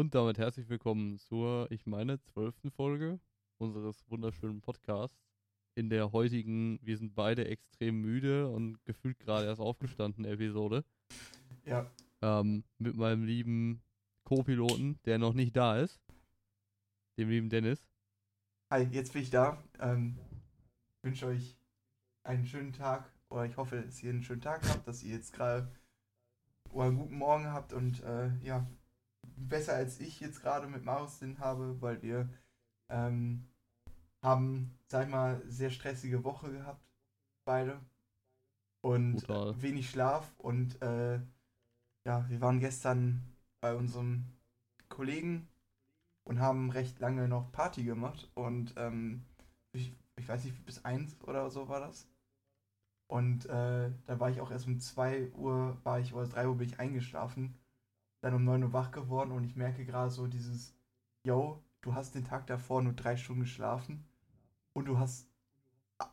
Und damit herzlich willkommen zur, ich meine, zwölften Folge unseres wunderschönen Podcasts. In der heutigen, wir sind beide extrem müde und gefühlt gerade erst aufgestanden Episode. Ja. Ähm, mit meinem lieben Co-Piloten, der noch nicht da ist. Dem lieben Dennis. Hi, jetzt bin ich da. Ähm, wünsche euch einen schönen Tag oder ich hoffe, dass ihr einen schönen Tag habt, dass ihr jetzt gerade einen guten Morgen habt und äh, ja, besser als ich jetzt gerade mit Marius den habe, weil wir ähm, haben, sag ich mal, sehr stressige Woche gehabt, beide. Und Brutal. wenig Schlaf und äh, ja, wir waren gestern bei unserem Kollegen und haben recht lange noch Party gemacht und ähm, ich, ich weiß nicht, bis eins oder so war das. Und äh, da war ich auch erst um 2 Uhr, war ich, oder 3 Uhr bin ich eingeschlafen, dann um 9 Uhr wach geworden und ich merke gerade so dieses, yo, du hast den Tag davor nur drei Stunden geschlafen und du hast,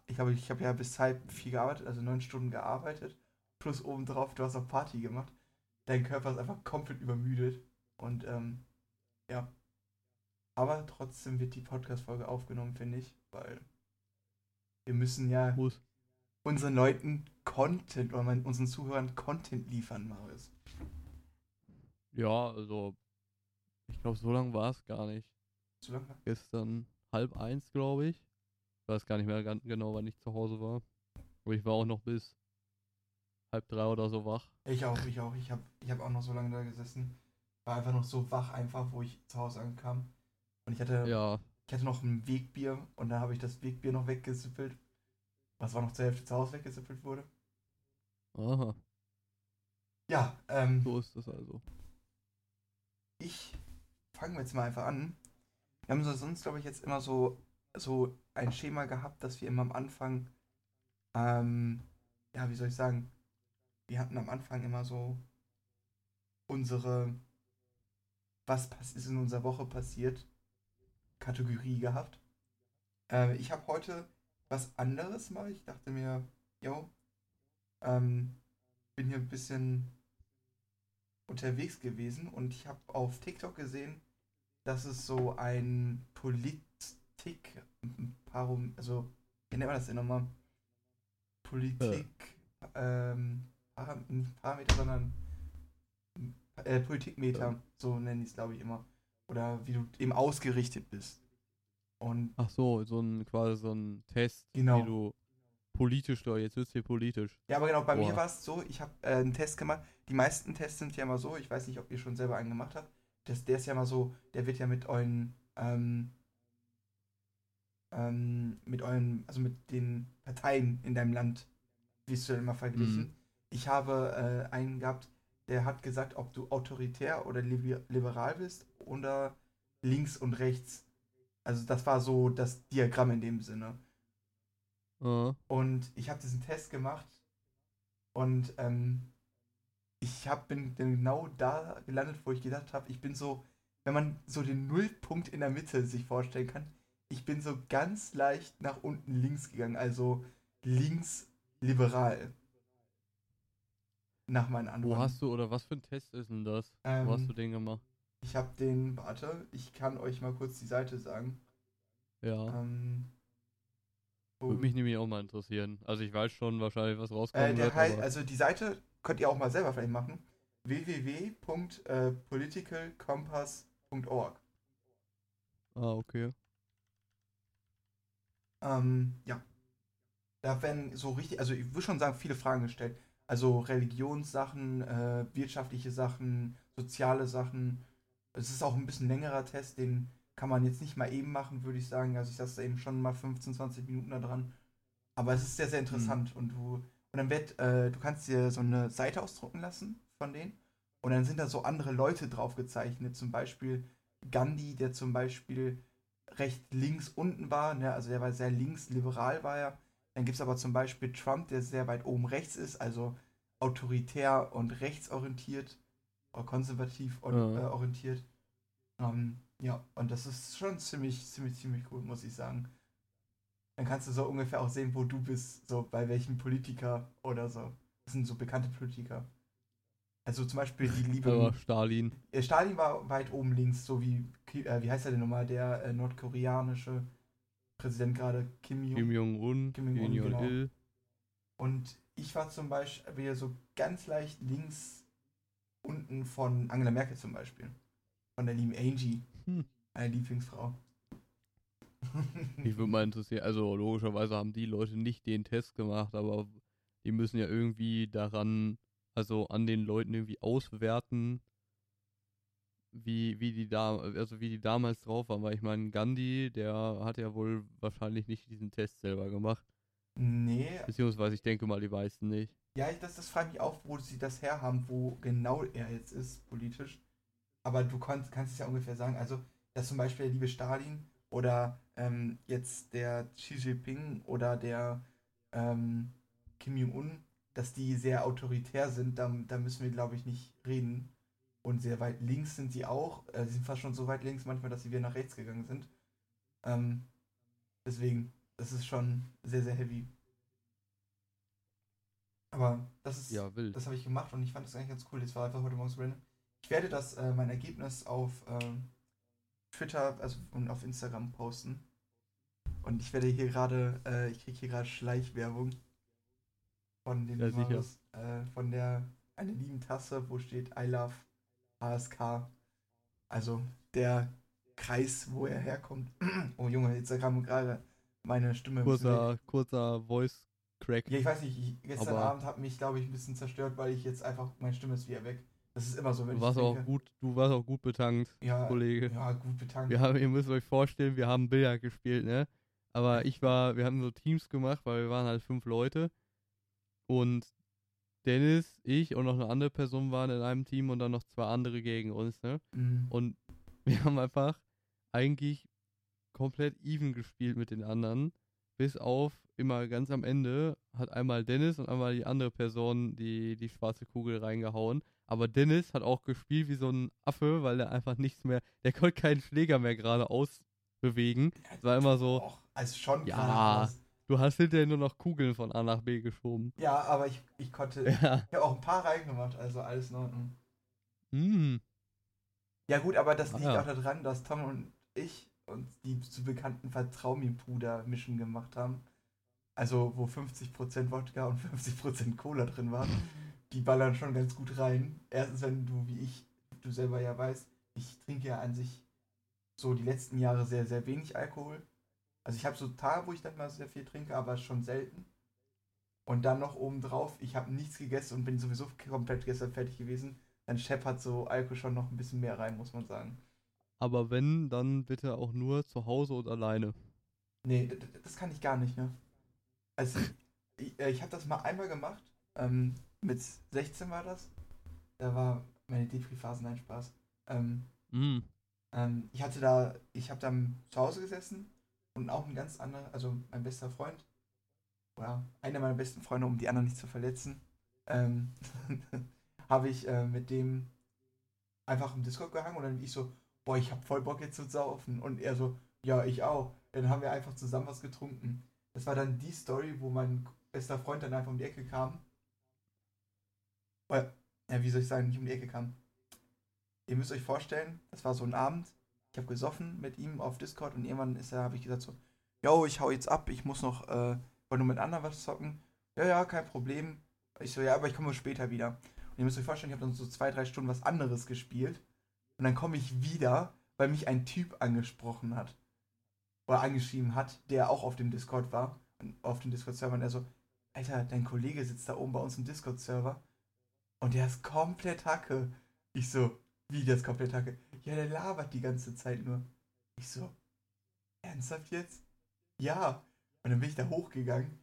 ich habe ich hab ja bis halb vier gearbeitet, also neun Stunden gearbeitet, plus obendrauf, du hast auch Party gemacht. Dein Körper ist einfach komplett übermüdet und ähm, ja. Aber trotzdem wird die Podcast-Folge aufgenommen, finde ich, weil wir müssen ja Muss. unseren Leuten Content oder unseren Zuhörern Content liefern, Marius. Ja, also, ich glaube, so lange war es gar nicht. Zu lange? Gestern halb eins, glaube ich. Ich weiß gar nicht mehr ganz genau, wann ich zu Hause war. Aber ich war auch noch bis halb drei oder so wach. Ich auch, ich auch. Ich habe ich hab auch noch so lange da gesessen. War einfach noch so wach, einfach, wo ich zu Hause ankam. Und ich hatte, Ja, ich hatte noch ein Wegbier und da habe ich das Wegbier noch weggesippelt. Was war noch zur Hälfte zu Hause weggesippelt wurde. aha, Ja, ähm, so ist das also. Ich fange jetzt mal einfach an. Wir haben so sonst, glaube ich, jetzt immer so, so ein Schema gehabt, dass wir immer am Anfang, ähm, ja, wie soll ich sagen, wir hatten am Anfang immer so unsere, was ist in unserer Woche passiert, Kategorie gehabt. Ähm, ich habe heute was anderes mal. Ich dachte mir, yo, ähm, bin hier ein bisschen unterwegs gewesen und ich habe auf TikTok gesehen, dass es so ein Politik, also wie nennt man das denn nochmal? Politik, ähm, Param- nicht Parameter, sondern äh, Politikmeter, Ja. so nennen die es glaube ich immer. Oder wie du eben ausgerichtet bist. Und Ach so, so ein quasi so ein Test, Genau. wie du politisch, doch, jetzt wird's hier politisch. Ja, aber genau, bei mir Boah. war es so, ich habe äh, einen Test gemacht. Die meisten Tests sind ja immer so, ich weiß nicht, ob ihr schon selber einen gemacht habt. Das, der ist ja immer so, der wird ja mit euren, ähm, ähm, mit euren, also mit den Parteien in deinem Land, wirst du immer verglichen. Mhm. Ich habe äh, einen gehabt, der hat gesagt, ob du autoritär oder liber- liberal bist oder links und rechts. Also das war so das Diagramm in dem Sinne. Ah, Und ich habe diesen Test gemacht und ähm, ich hab, bin genau da gelandet, wo ich gedacht habe, ich bin so, wenn man so den Nullpunkt in der Mitte sich vorstellen kann, ich bin so ganz leicht nach unten links gegangen, also links liberal. Nach meinen wo Antworten. hast du, oder was für ein Test ist denn das? Ähm, wo hast du den gemacht? Ich habe den, warte, ich kann euch mal kurz die Seite sagen. Ja, Ähm, würde mich nämlich auch mal interessieren. Also ich weiß schon wahrscheinlich, was rauskommen Äh, wird, heißt, also die Seite könnt ihr auch mal selber vielleicht machen. www.politicalcompass.org. ah, okay. Ähm, ja. Da werden so richtig, also ich würde schon sagen, viele Fragen gestellt. Also Religionssachen, äh, wirtschaftliche Sachen, soziale Sachen. Es ist auch ein bisschen längerer Test, den kann man jetzt nicht mal eben machen, würde ich sagen. Also ich saß da eben schon mal 15, 20 Minuten da dran. Aber es ist sehr, sehr interessant und du, und dann wird, äh, du kannst dir so eine Seite ausdrucken lassen von denen und dann sind da so andere Leute drauf gezeichnet, zum Beispiel Gandhi, der zum Beispiel recht links unten war, ne? also der war sehr links, liberal war er. Dann gibt es aber zum Beispiel Trump, der sehr weit oben rechts ist, also autoritär und rechtsorientiert oder konservativ or Ja. äh, orientiert. Ähm, ja, und das ist schon ziemlich, ziemlich, ziemlich cool, muss ich sagen. Dann kannst du so ungefähr auch sehen, wo du bist, so bei welchem Politiker oder so. Das sind so bekannte Politiker. Also zum Beispiel die Liebe. Aber Stalin. Stalin war weit oben links, so wie, äh, wie heißt er denn nochmal, der äh, nordkoreanische Präsident gerade, Kim Jong. Kim Jong-un, Kim Jong-un, genau. Jong-il. Und ich war zum Beispiel so ganz leicht links unten von Angela Merkel zum Beispiel. Von der lieben Angie, Hm. meine Lieblingsfrau. Mich würde mal interessieren, also logischerweise haben die Leute nicht den Test gemacht, aber die müssen ja irgendwie daran, also an den Leuten irgendwie auswerten, wie, wie die da, also wie die damals drauf waren, weil ich meine, Gandhi, der hat ja wohl wahrscheinlich nicht diesen Test selber gemacht. nee, Beziehungsweise ich denke mal, die meisten nicht. ja, ich- das, das frage mich auch, wo sie das herhaben, wo genau er jetzt ist, politisch. Aber du kannst, kannst es ja ungefähr sagen, also, dass zum Beispiel der liebe Stalin oder ähm, jetzt der Xi Jinping oder der ähm, Kim Jong-un, dass die sehr autoritär sind, da, da müssen wir, glaube ich, nicht reden. Und sehr weit links sind sie auch. Äh, sie sind fast schon so weit links manchmal, dass sie wieder nach rechts gegangen sind. Ähm, deswegen, das ist schon sehr, sehr heavy. Aber das ist, Ja, das habe ich gemacht und ich fand das eigentlich ganz cool. Das war einfach heute morgens random. Ich werde das, äh, mein Ergebnis auf ähm, Twitter also, und auf Instagram posten. Und ich werde hier gerade, äh, ich kriege hier gerade Schleichwerbung von dem Ja. Marius, äh, von der eine lieben Tasse, wo steht I love HSK. Also der Kreis, wo er herkommt. oh Junge, jetzt kam gerade meine Stimme. Kurzer, kurzer Voice Crack. Ja, ich weiß nicht, ich, gestern Abend hat mich, glaube ich, ein bisschen zerstört, weil ich jetzt einfach, meine Stimme ist wieder weg. Das ist immer so, wenn Du ich warst auch gut, du warst auch gut betankt, ja, Kollege. ja, gut betankt. Wir haben, ihr müsst euch vorstellen, wir haben Billard gespielt, ne? Aber ich war, wir haben so Teams gemacht, weil wir waren halt fünf Leute. Und Dennis, ich und noch eine andere Person waren in einem Team und dann noch zwei andere gegen uns, ne? Mhm. Und wir haben einfach eigentlich komplett even gespielt mit den anderen. Bis auf immer ganz am Ende hat einmal Dennis und einmal die andere Person die, die schwarze Kugel reingehauen. Aber Dennis hat auch gespielt wie so ein Affe, weil er einfach nichts mehr, der konnte keinen Schläger mehr gerade ausbewegen. Es war immer so, Och, also schon Ja. geradeaus. du hast hinterher nur noch Kugeln von A nach B geschoben. Ja, aber ich, ich konnte, ich Ja. habe auch ein paar reingemacht, also alles in Ordnung. Hm. Ja gut, aber das Ah, liegt ja. auch daran, dass Tom und ich uns die zu bekannten Vertrau-mir-Puder-Mischen gemacht haben. Also wo 50% Wodka und 50% Cola drin war. Die ballern schon ganz gut rein. Erstens, wenn du wie ich, du selber ja weißt, ich trinke ja an sich so die letzten Jahre sehr, sehr wenig Alkohol. Also ich habe so Tage, wo ich dann mal sehr viel trinke, aber schon selten. Und dann noch obendrauf, ich habe nichts gegessen und bin sowieso komplett gestern fertig gewesen. Dann scheppert so Alkohol schon noch ein bisschen mehr rein, muss man sagen. Aber wenn, dann bitte auch nur zu Hause und alleine. Nee, das kann ich gar nicht, ne? Also, ich, äh, ich habe das mal einmal gemacht. Ähm, mit 16 war das. Da war meine Depri-Phase, nein, Spaß. Ähm, Hm. ähm, ich hatte da, ich habe dann zu Hause gesessen und auch ein ganz anderer, also mein bester Freund, oder einer meiner besten Freunde, um die anderen nicht zu verletzen, ähm, habe ich äh, mit dem einfach im Discord gehangen und dann ich so, boah, ich hab voll Bock jetzt zu saufen. Und er so, ja, ich auch. Dann haben wir einfach zusammen was getrunken. Das war dann die Story, wo mein bester Freund dann einfach um die Ecke kam. Weil, ja, wie soll ich sagen, nicht um die Ecke kam. Ihr müsst euch vorstellen, das war so ein Abend. Ich habe gesoffen mit ihm auf Discord und irgendwann ist er, habe ich gesagt so, yo, ich hau jetzt ab, ich muss noch, äh, wollte nur mit anderen was zocken. Ja, ja, kein Problem. Ich so, ja, aber ich komme später wieder. Und ihr müsst euch vorstellen, ich habe dann so zwei, drei Stunden was anderes gespielt. Und dann komme ich wieder, weil mich ein Typ angesprochen hat. Oder angeschrieben hat, der auch auf dem Discord war. Und auf dem Discord-Server. Und er so, Alter, dein Kollege sitzt da oben bei uns im Discord-Server. Und der ist komplett Hacke. Ich so, wie der ist komplett Hacke? Ja, der labert die ganze Zeit nur. Ich so, ernsthaft jetzt? Ja. Und dann bin ich da hochgegangen.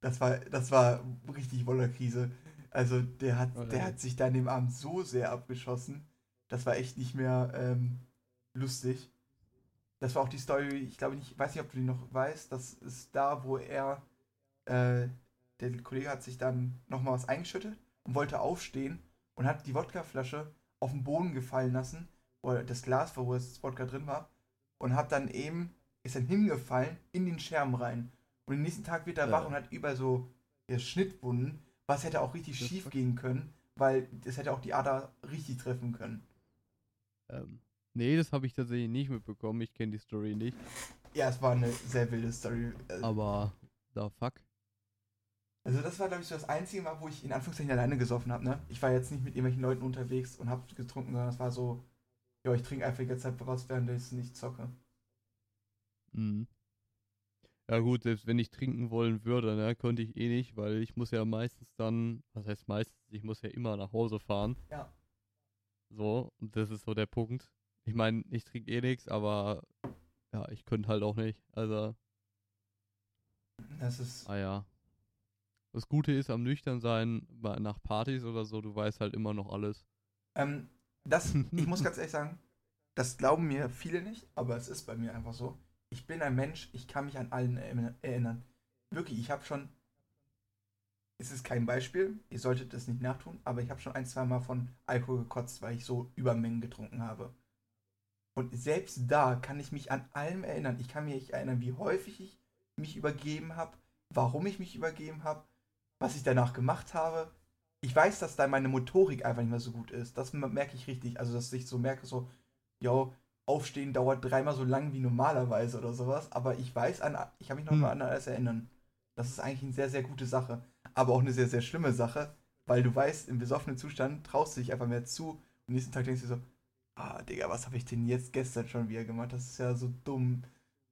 Das war, das war richtig Wollerkrise. Also der hat, Oh, der hat sich da an dem Abend so sehr abgeschossen. Das war echt nicht mehr ähm, lustig. Das war auch die Story, ich glaube nicht, weiß nicht, ob du die noch weißt. Das ist da, wo er, äh, der Kollege hat sich dann nochmal was eingeschüttet und wollte aufstehen und hat die Wodkaflasche auf den Boden gefallen lassen, oder das Glas, wo das Wodka drin war, und hat dann eben, ist dann hingefallen in den Scherben rein. Und am nächsten Tag wird er Ja. wach und hat über so ja, Schnittwunden, was hätte auch richtig Das schief gehen können, weil das hätte auch die Ader richtig treffen können. Ähm, nee, das habe ich tatsächlich nicht mitbekommen. Ich kenne die Story nicht. Ja, es war eine sehr wilde Story. Äh, Aber, da fuck. Also das war, glaube ich, so das einzige Mal, wo ich in Anführungszeichen alleine gesoffen habe, ne? Ich war jetzt nicht mit irgendwelchen Leuten unterwegs und habe getrunken, sondern es war so, ja, ich trinke einfach die ganze Zeit voraus, während ich nicht zocke. Mhm. Ja gut, selbst wenn ich trinken wollen würde, ne, könnte ich eh nicht, weil ich muss ja meistens dann, was heißt meistens, ich muss ja immer nach Hause fahren. Ja. So, und das ist so der Punkt. Ich meine, ich trinke eh nichts, aber ja, ich könnte halt auch nicht. Also, Das ist, ah ja. Das Gute ist am nüchtern sein, bei- nach Partys oder so, du weißt halt immer noch alles. ähm, das, ich muss ganz ehrlich sagen, das glauben mir viele nicht, aber es ist bei mir einfach so. Ich bin ein Mensch, ich kann mich an allen erinner- erinnern. Wirklich, ich habe schon, es ist kein Beispiel, ihr solltet das nicht nachtun, aber ich habe schon ein, zwei Mal von Alkohol gekotzt, weil ich so Übermengen getrunken habe. Und selbst da kann ich mich an allem erinnern. Ich kann mich erinnern, wie häufig ich mich übergeben habe, warum ich mich übergeben habe, was ich danach gemacht habe. Ich weiß, dass da meine Motorik einfach nicht mehr so gut ist. Das merke ich richtig. Also, dass ich so merke, so, yo, Aufstehen dauert dreimal so lang wie normalerweise oder sowas. Aber ich weiß, an, ich kann mich noch Hm. mal an alles erinnern. Das ist eigentlich eine sehr, sehr gute Sache. Aber auch eine sehr, sehr schlimme Sache, weil du weißt, im besoffenen Zustand traust du dich einfach mehr zu. Und nächsten Tag denkst du so, ah, Digga, was habe ich denn jetzt gestern schon wieder gemacht? Das ist ja so dumm,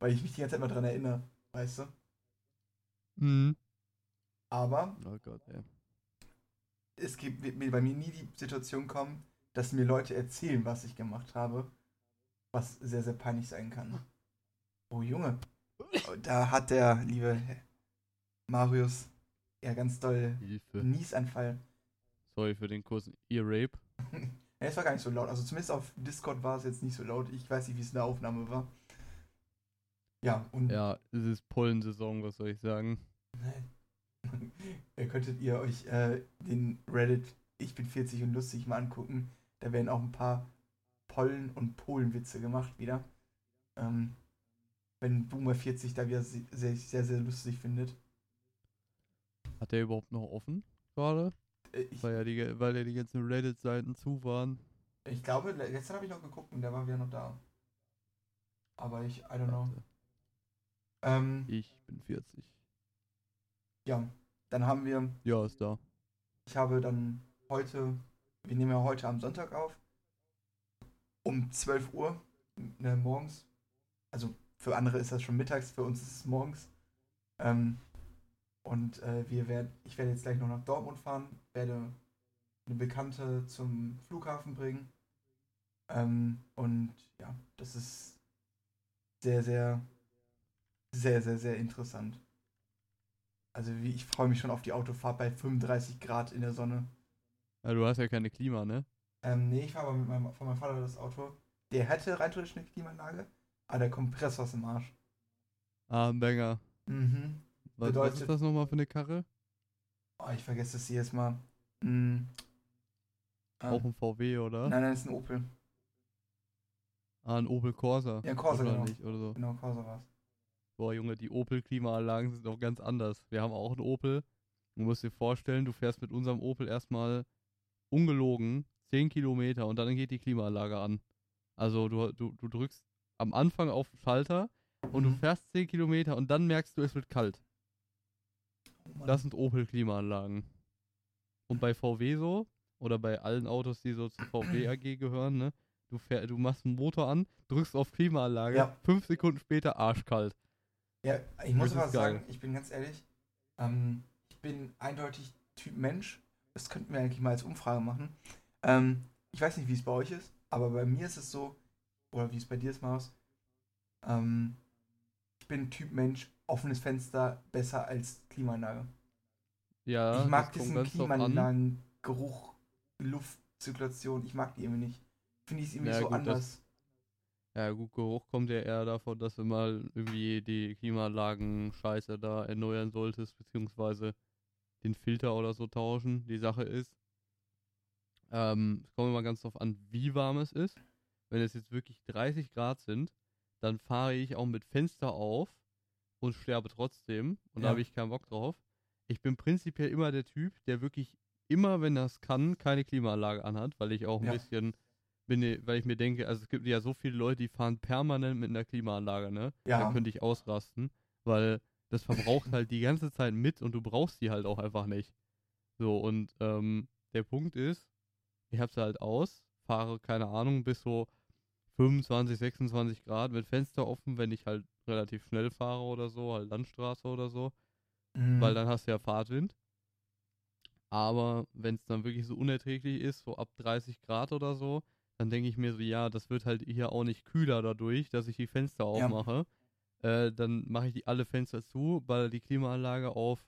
weil ich mich die ganze Zeit mal dran erinnere, weißt du? Mhm. Aber Oh Gott, ey. es gibt, wird bei mir nie die Situation kommen, dass mir Leute erzählen, was ich gemacht habe, was sehr, sehr peinlich sein kann. Oh Junge, da hat der liebe Marius ja ganz doll Hilfe. Niesanfall. Sorry für den kurzen Ear-Rape. Ja, es war gar nicht so laut. Also zumindest auf Discord war es jetzt nicht so laut. Ich weiß nicht, wie es in der Aufnahme war. Ja, und Ja, es ist Pollensaison, was soll ich sagen? da könntet ihr euch äh, den Reddit Ich bin 40 und lustig mal angucken. Da werden auch ein paar Pollen- und Polenwitze gemacht wieder. Ähm, wenn Boomer 40 da wieder se- sehr, sehr, sehr lustig findet. Hat der überhaupt noch offen gerade? Äh, Weil ja die, weil ja die ganzen Reddit-Seiten zu waren. ich glaube, gestern habe ich noch geguckt und der war wieder noch da. Aber ich, I don't know. Ähm, Ich bin 40. ja, dann haben wir Ja, ist da. Ich habe dann heute, wir nehmen ja heute am Sonntag auf, um 12 Uhr ne, morgens. Also für andere ist das schon mittags, für uns ist es morgens. Ähm, und äh, wir werden, ich werde jetzt gleich noch nach Dortmund fahren, werde eine Bekannte zum Flughafen bringen. Ähm, und ja, das ist sehr, sehr, sehr, sehr, sehr interessant. Also wie, ich freue mich schon auf die Autofahrt bei 35 Grad in der Sonne. Ja, du hast ja keine Klima, ne? Ähm, nee, ich fahre aber mit meinem, von meinem Vater das Auto. Der hätte rein theoretisch eine Klimaanlage, aber der Kompressor ist im Arsch. Ah, ein Banger. Mhm. Was, was Bedeutet- ist das nochmal für eine Karre? Oh, ich vergesse das jedes Mal. Mhm. Ah. Auch ein VW, oder? Nein, nein, das ist ein Opel. Ah, ein Opel Corsa. Ja, ein Corsa, genau. wahrscheinlich, oder so. Genau, Corsa war's. Boah, Junge, die Opel-Klimaanlagen sind auch ganz anders. Wir haben auch einen Opel. Du musst dir vorstellen, du fährst mit unserem Opel erstmal ungelogen 10 Kilometer und dann geht die Klimaanlage an. Also du, du, du drückst am Anfang auf den Schalter und du Mhm. fährst 10 Kilometer und dann merkst du, es wird kalt. Oh. Das sind Opel-Klimaanlagen. Und bei VW so, oder bei allen Autos, die so zur VW AG gehören, ne? Du, fähr, du machst einen Motor an, drückst auf Klimaanlage, Ja. fünf Sekunden später arschkalt. Ja, ich muss aber sagen, ich bin ganz ehrlich, ähm, ich bin eindeutig Typ Mensch. Das könnten wir eigentlich mal als Umfrage machen. Ähm, ich weiß nicht, wie es bei euch ist, aber bei mir ist es so, oder wie es bei dir ist, Maus, ähm, ich bin Typ Mensch, offenes Fenster besser als Klimaanlage. Ja, ich mag diesen. Klimaanlagen-Geruch, Luftzirkulation, ich mag die irgendwie nicht. Finde ich irgendwie Ja, so gut, anders. Ja, gut, Geruch kommt ja eher davon, dass du mal irgendwie die Klimaanlagen scheiße da erneuern solltest, beziehungsweise den Filter oder so tauschen. Die Sache ist, ähm, es kommt immer ganz drauf an, wie warm es ist. Wenn es jetzt wirklich 30 Grad sind, dann fahre ich auch mit Fenster auf und sterbe trotzdem. Und da Ja. habe ich keinen Bock drauf. Ich bin prinzipiell immer der Typ, der wirklich immer, wenn das kann, keine Klimaanlage anhat, weil ich auch ein Ja. bisschen bin, weil ich mir denke, also es gibt ja so viele Leute, die fahren permanent mit einer Klimaanlage, ne? Da Ja. könnte ich ausrasten, weil das verbraucht halt die ganze Zeit mit und du brauchst die halt auch einfach nicht. So, und ähm, der Punkt ist, ich habe sie halt aus, fahre, keine Ahnung, bis so 25, 26 Grad mit Fenster offen, wenn ich halt relativ schnell fahre oder so, halt Landstraße oder so, Mhm. weil dann hast du ja Fahrtwind. Aber wenn es dann wirklich so unerträglich ist, so ab 30 Grad oder so, dann denke ich mir so, ja, das wird halt hier auch nicht kühler dadurch, dass ich die Fenster Ja. aufmache. Äh, dann mache ich die alle Fenster zu, weil die Klimaanlage auf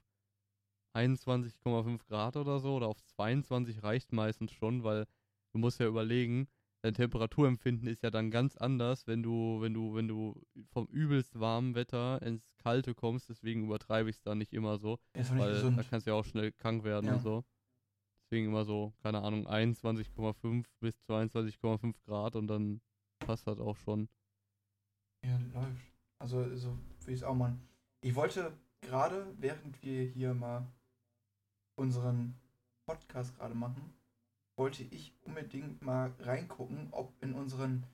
21,5 Grad oder so oder auf 22 reicht meistens schon, weil du musst ja überlegen, dein Temperaturempfinden ist ja dann ganz anders, wenn du, wenn du, wenn du vom übelst warmen Wetter ins Kalte kommst, deswegen übertreibe ich es da nicht immer so, ist nicht weil gesund. da kannst du ja auch schnell krank werden Ja. und so. Deswegen immer so, keine Ahnung, 21,5 bis 22,5 Grad und dann passt das auch schon. Ja, läuft. Also, so will ich es auch machen. Ich wollte gerade, während wir hier mal unseren Podcast gerade machen, wollte ich unbedingt mal reingucken, ob in unseren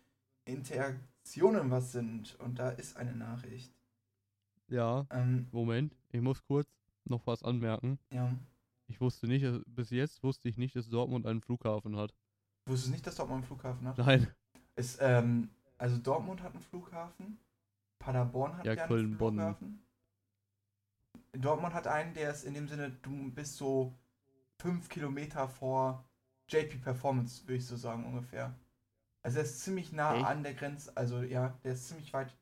Interaktionen was sind. Und da ist eine Nachricht. Ja, Ähm, Moment, ich muss kurz noch was anmerken. ja. Ich wusste nicht, dass- bis jetzt wusste ich nicht, dass Dortmund einen Flughafen hat. Wusstest du nicht, dass Dortmund einen Flughafen hat? Nein, Ist, ähm, also Dortmund hat einen Flughafen, Paderborn hat Ja, ja, einen Köln, Bonn. Flughafen. Dortmund hat einen, der ist in dem Sinne, du bist so fünf Kilometer vor JP Performance, würde ich so sagen, ungefähr. Also er ist ziemlich nah Echt? an der Grenze, also ja, der ist ziemlich weit.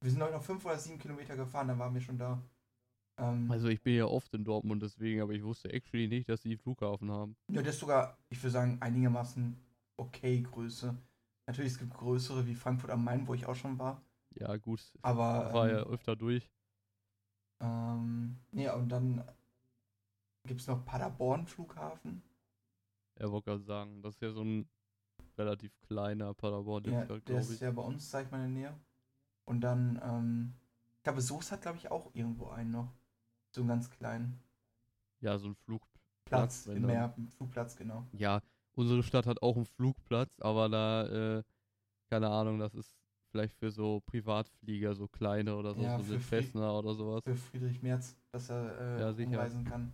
Wir sind heute noch fünf oder sieben Kilometer gefahren, dann waren wir schon da. Ähm, also ich bin ja oft in Dortmund deswegen, aber ich wusste actually nicht, dass sie Flughafen haben. Ja, der ist sogar, ich würde sagen, einigermaßen okay Größe. Natürlich, es gibt größere wie Frankfurt am Main, wo ich auch schon war. Ja, gut, Aber war ähm, ja öfter durch. Ähm, ja, und dann gibt es noch Paderborn Flughafen. Er wollte gerade sagen, das ist ja so ein relativ kleiner Paderborn, Ja, der glaube ist ich. ja bei uns, sag ich mal, in der Nähe. Und dann, ähm, ich glaube, Soest hat, glaube ich, auch irgendwo einen noch. So einen ganz kleinen Ja, so ein Flugplatz. Platz im Meer, Flugplatz, genau. Ja, unsere Stadt hat auch einen Flugplatz, aber da, äh, keine Ahnung, das ist vielleicht für so Privatflieger, so kleine oder so, Ja, so für eine Cessna oder sowas. Für Friedrich Merz, dass er äh, Ja, umreisen kann.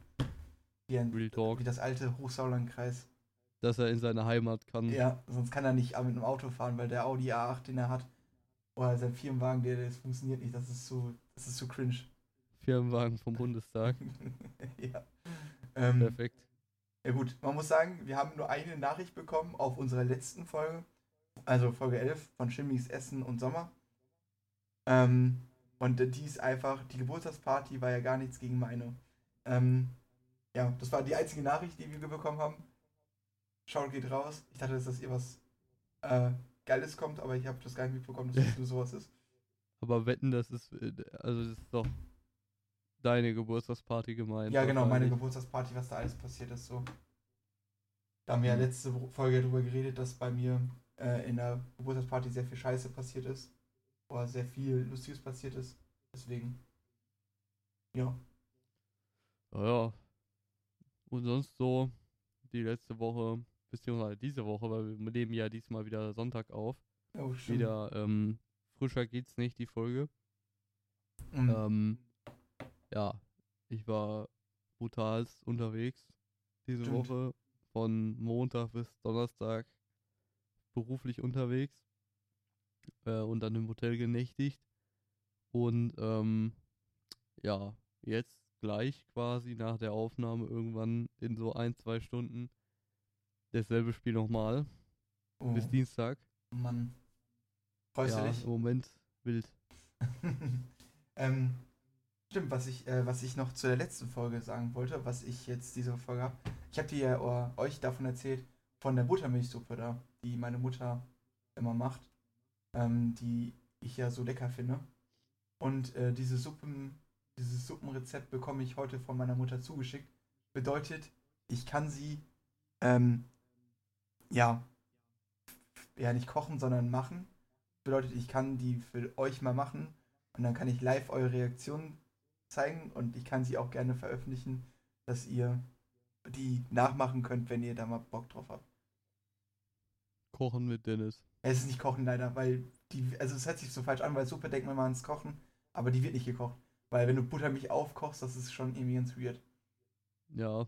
Wie, ein, Real Talk. wie das alte Hochsauerlandkreis. Dass er in seine Heimat kann. Ja, sonst kann er nicht mit einem Auto fahren, weil der Audi A8, den er hat, oder sein Firmenwagen, der, das funktioniert nicht. Das ist zu, das ist zu cringe. Firmenwagen vom Bundestag. ja. Ähm, Perfekt. Ja gut, man muss sagen, wir haben nur eine Nachricht bekommen auf unserer letzten Folge, also Folge 11 von Schimmys Essen und Sommer. Ähm, und die ist einfach, die Geburtstagsparty war ja gar nichts gegen meine. Ähm, ja, das war die einzige Nachricht, die wir bekommen haben. Schaut geht raus. Ich dachte, dass das ihr was äh, Geiles kommt, aber ich habe das gar nicht mitbekommen, dass das nur sowas ist. Aber wetten, das ist, äh, also das ist doch deine Geburtstagsparty gemeint. Ja, genau, meine. Geburtstagsparty, was da alles passiert ist, so. Da haben wir ja Mhm. letzte Folge darüber geredet, dass bei mir äh, in der Geburtstagsparty sehr viel Scheiße passiert ist. Oder sehr viel Lustiges passiert ist. Deswegen. Ja. Ja, ja. Und sonst so die letzte Woche, beziehungsweise diese Woche, weil wir nehmen ja diesmal wieder Sonntag auf. Oh. Wieder ähm, frischer geht's nicht, die Folge. Mhm. Ähm, ja, ich war brutalst unterwegs diese Stimmt. Woche. Von Montag bis Donnerstag beruflich unterwegs. Äh, und dann im Hotel genächtigt. Und ähm, ja, jetzt gleich quasi nach der Aufnahme irgendwann in so ein, zwei Stunden dasselbe Spiel nochmal. oh, Bis Dienstag. Mann. Freust ja, du dich? im Moment wild. ähm, stimmt, was ich, äh, was ich noch zu der letzten Folge sagen wollte, was ich jetzt diese Folge habe. Ich habe dir ja or, euch davon erzählt, von der Buttermilchsuppe da, die meine Mutter immer macht, ähm, die ich ja so lecker finde. Und äh, diese Suppen, dieses Suppenrezept bekomme ich heute von meiner Mutter zugeschickt. Bedeutet, ich kann sie, ähm, ja, ja nicht kochen, sondern machen. Bedeutet, ich kann die für euch mal machen und dann kann ich live eure Reaktionen zeigen und ich kann sie auch gerne veröffentlichen, dass ihr die nachmachen könnt, wenn ihr da mal Bock drauf habt. Kochen mit Dennis. Es ist nicht Kochen leider, weil die, also es hört sich so falsch an, weil Suppe denkt man mal ans Kochen, aber die wird nicht gekocht. Weil wenn du Buttermilch aufkochst, das ist schon irgendwie ganz weird. Ja.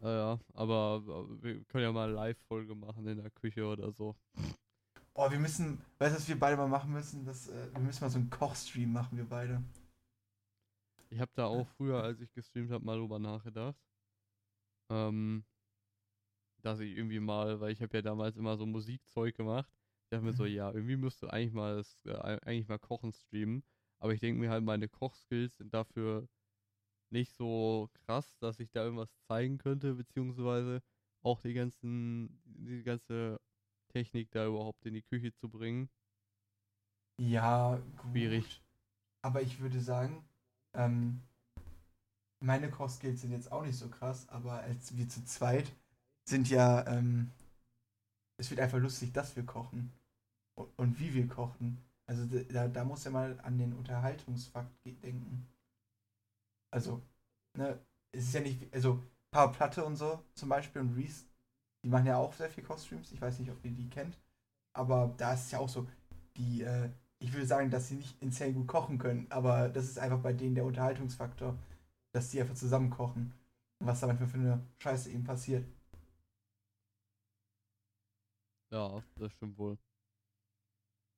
Ja, ja, aber wir können ja mal eine Live-Folge machen in der Küche oder so. Oh, wir müssen, weißt du, was wir beide mal machen müssen? Das, äh, wir müssen mal so einen Kochstream machen, wir beide. Ich habe da auch früher, als ich gestreamt habe, mal drüber nachgedacht. Ähm, dass ich irgendwie mal, weil ich habe ja damals immer so Musikzeug gemacht. Ich dachte mir so, Mhm. ja, irgendwie müsste eigentlich mal das, äh, eigentlich mal Kochen streamen. Aber ich denke mir halt, meine Kochskills sind dafür nicht so krass, dass ich da irgendwas zeigen könnte, beziehungsweise auch die ganzen, die ganze Technik da überhaupt in die Küche zu bringen. Ja, gut. Schwierig. Aber ich würde sagen, ähm, meine Kochskills sind jetzt auch nicht so krass, aber als wir zu zweit sind ja, ähm, es wird einfach lustig, dass wir kochen und, und wie wir kochen. Also da, da muss ja mal an den Unterhaltungsfakt denken. Also, ne, es ist ja nicht, also Paar Platte und so zum Beispiel und Reese, die machen ja auch sehr viel Kochstreams. Ich weiß nicht, ob ihr die kennt, aber da ist es ja auch so, die, äh, ich würde sagen, dass sie nicht insane gut kochen können, aber das ist einfach bei denen der Unterhaltungsfaktor, dass die einfach zusammen kochen. Und was da manchmal für eine Scheiße eben passiert. Ja, das stimmt wohl.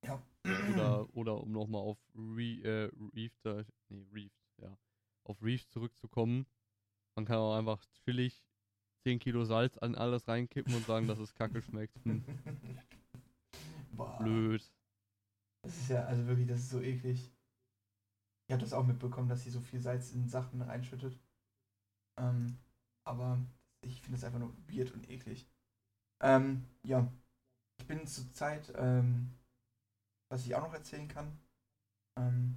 Ja. Oder, oder um nochmal auf Re, äh, Reef, da, nee, Reef, ja, auf Reef zurückzukommen. Man kann auch einfach chillig 10 Kilo Salz an alles reinkippen und sagen, dass es kacke schmeckt. Hm, blöd. Das ist ja, also wirklich, das ist so eklig. Ich habe das auch mitbekommen, dass sie so viel Salz in Sachen reinschüttet. Ähm, aber ich finde es einfach nur weird und eklig. Ähm, ja. Ich bin zur Zeit, ähm, was ich auch noch erzählen kann. Ähm,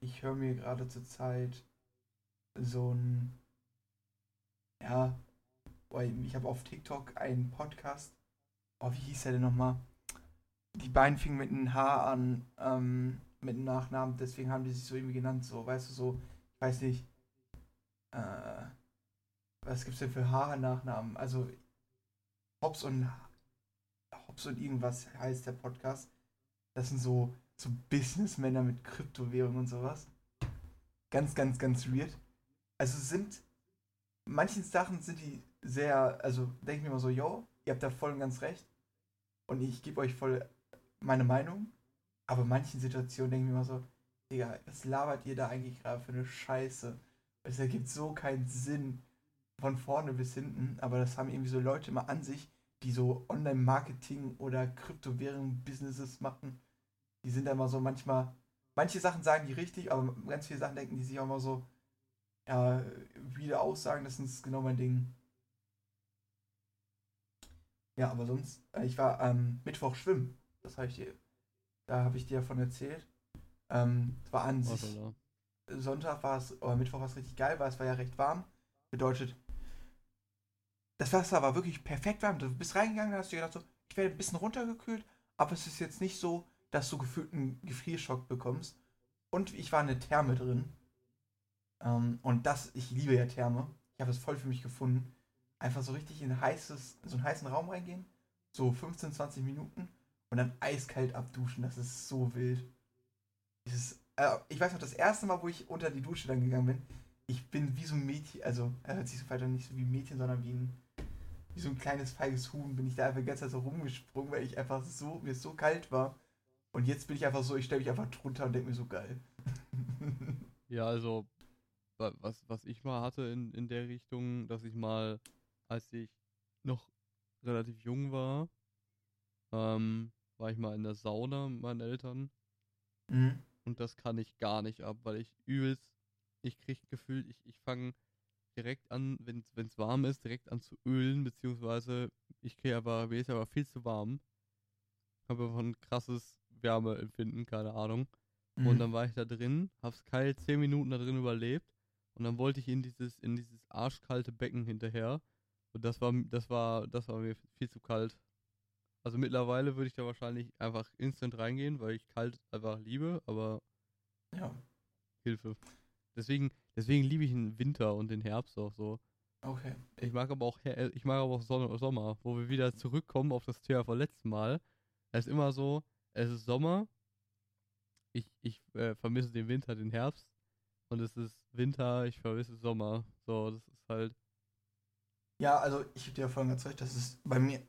ich höre mir gerade zur Zeit so ein, ja, ich habe auf TikTok einen Podcast. Oh, wie hieß der denn nochmal? Die beiden fingen mit einem H an, ähm, mit einem Nachnamen, deswegen haben die sich so irgendwie genannt, so, weißt du, so, ich weiß nicht, äh, was gibt's denn für H-Nachnamen? Also, Hobbs und Hobbs und irgendwas heißt der Podcast. Das sind so, so Businessmänner mit Kryptowährung und sowas. Ganz, ganz, ganz weird. Also sind, manchen Sachen sind die sehr, also denke ich mir immer so, yo, ihr habt da voll und ganz recht. Und ich gebe euch voll meine Meinung. Aber in manchen Situationen denke ich mir immer so, Digga, was labert ihr da eigentlich gerade für eine Scheiße? Es ergibt so keinen Sinn von vorne bis hinten, aber das haben irgendwie so Leute immer an sich, die so Online-Marketing oder Kryptowährung-Businesses machen. Die sind da immer so manchmal, manche Sachen sagen die richtig, aber ganz viele Sachen denken die sich auch immer so, ja, wieder Aussagen, das ist genau mein Ding. Ja, aber sonst, äh, ich war am Mittwoch schwimmen. Das habe ich dir, da habe ich dir davon erzählt. Ähm, es war an sich. Sonntag war es, oder Mittwoch war es richtig geil, weil es war ja recht warm. Bedeutet, das Wasser war wirklich perfekt warm. Du bist reingegangen, da hast du gedacht so, ich werde ein bisschen runtergekühlt, aber es ist jetzt nicht so, dass du gefühlt einen Gefrierschock bekommst. Und ich war in der Therme drin. Ähm, und das, ich liebe ja Therme. Ich habe es voll für mich gefunden. Einfach so richtig in heißes, in so einen heißen Raum reingehen. So 15, 20 Minuten. Und dann eiskalt abduschen. Das ist so wild. Dieses, äh, ich weiß noch, das erste Mal, wo ich unter die Dusche dann gegangen bin, ich bin wie so ein Mädchen, also er hört sich so weiter nicht so wie ein Mädchen, sondern wie ein, wie so ein kleines feiges Huhn, bin ich da einfach die ganze Zeit so rumgesprungen, weil ich einfach so, mir so kalt war. Und jetzt bin ich einfach so, ich stelle mich einfach drunter und denke mir so geil. Ja, also, wa- was, was ich mal hatte in, in der Richtung, dass ich mal, als ich noch relativ jung war, ähm, war ich mal in der Sauna mit meinen Eltern mhm. und das kann ich gar nicht ab, weil ich übelst, ich krieg gefühlt, ich, ich fange direkt an, wenn es warm ist, direkt an zu ölen, beziehungsweise ich kriege aber, mir ist aber viel zu warm. Habe aber ein krasses Wärmeempfinden, keine Ahnung. Mhm. Und dann war ich da drin, hab's kalt 10 Minuten da drin überlebt. Und dann wollte ich in dieses, in dieses arschkalte Becken hinterher. Und das war, das war, das war mir viel zu kalt. Also mittlerweile würde ich da wahrscheinlich einfach instant reingehen, weil ich kalt einfach liebe, aber ja. Hilfe. Deswegen, Deswegen liebe ich den Winter und den Herbst auch so. Okay. Ich mag aber auch, ich mag aber auch Sonne, Sommer, wo wir wieder zurückkommen auf das Thema vom letzten Mal. Es ist immer so, es ist Sommer, ich, ich äh, vermisse den Winter, den Herbst und es ist Winter, ich vermisse Sommer. So, das ist halt, Ja, also ich habe dir ja vorhin erzeugt, das ist bei mir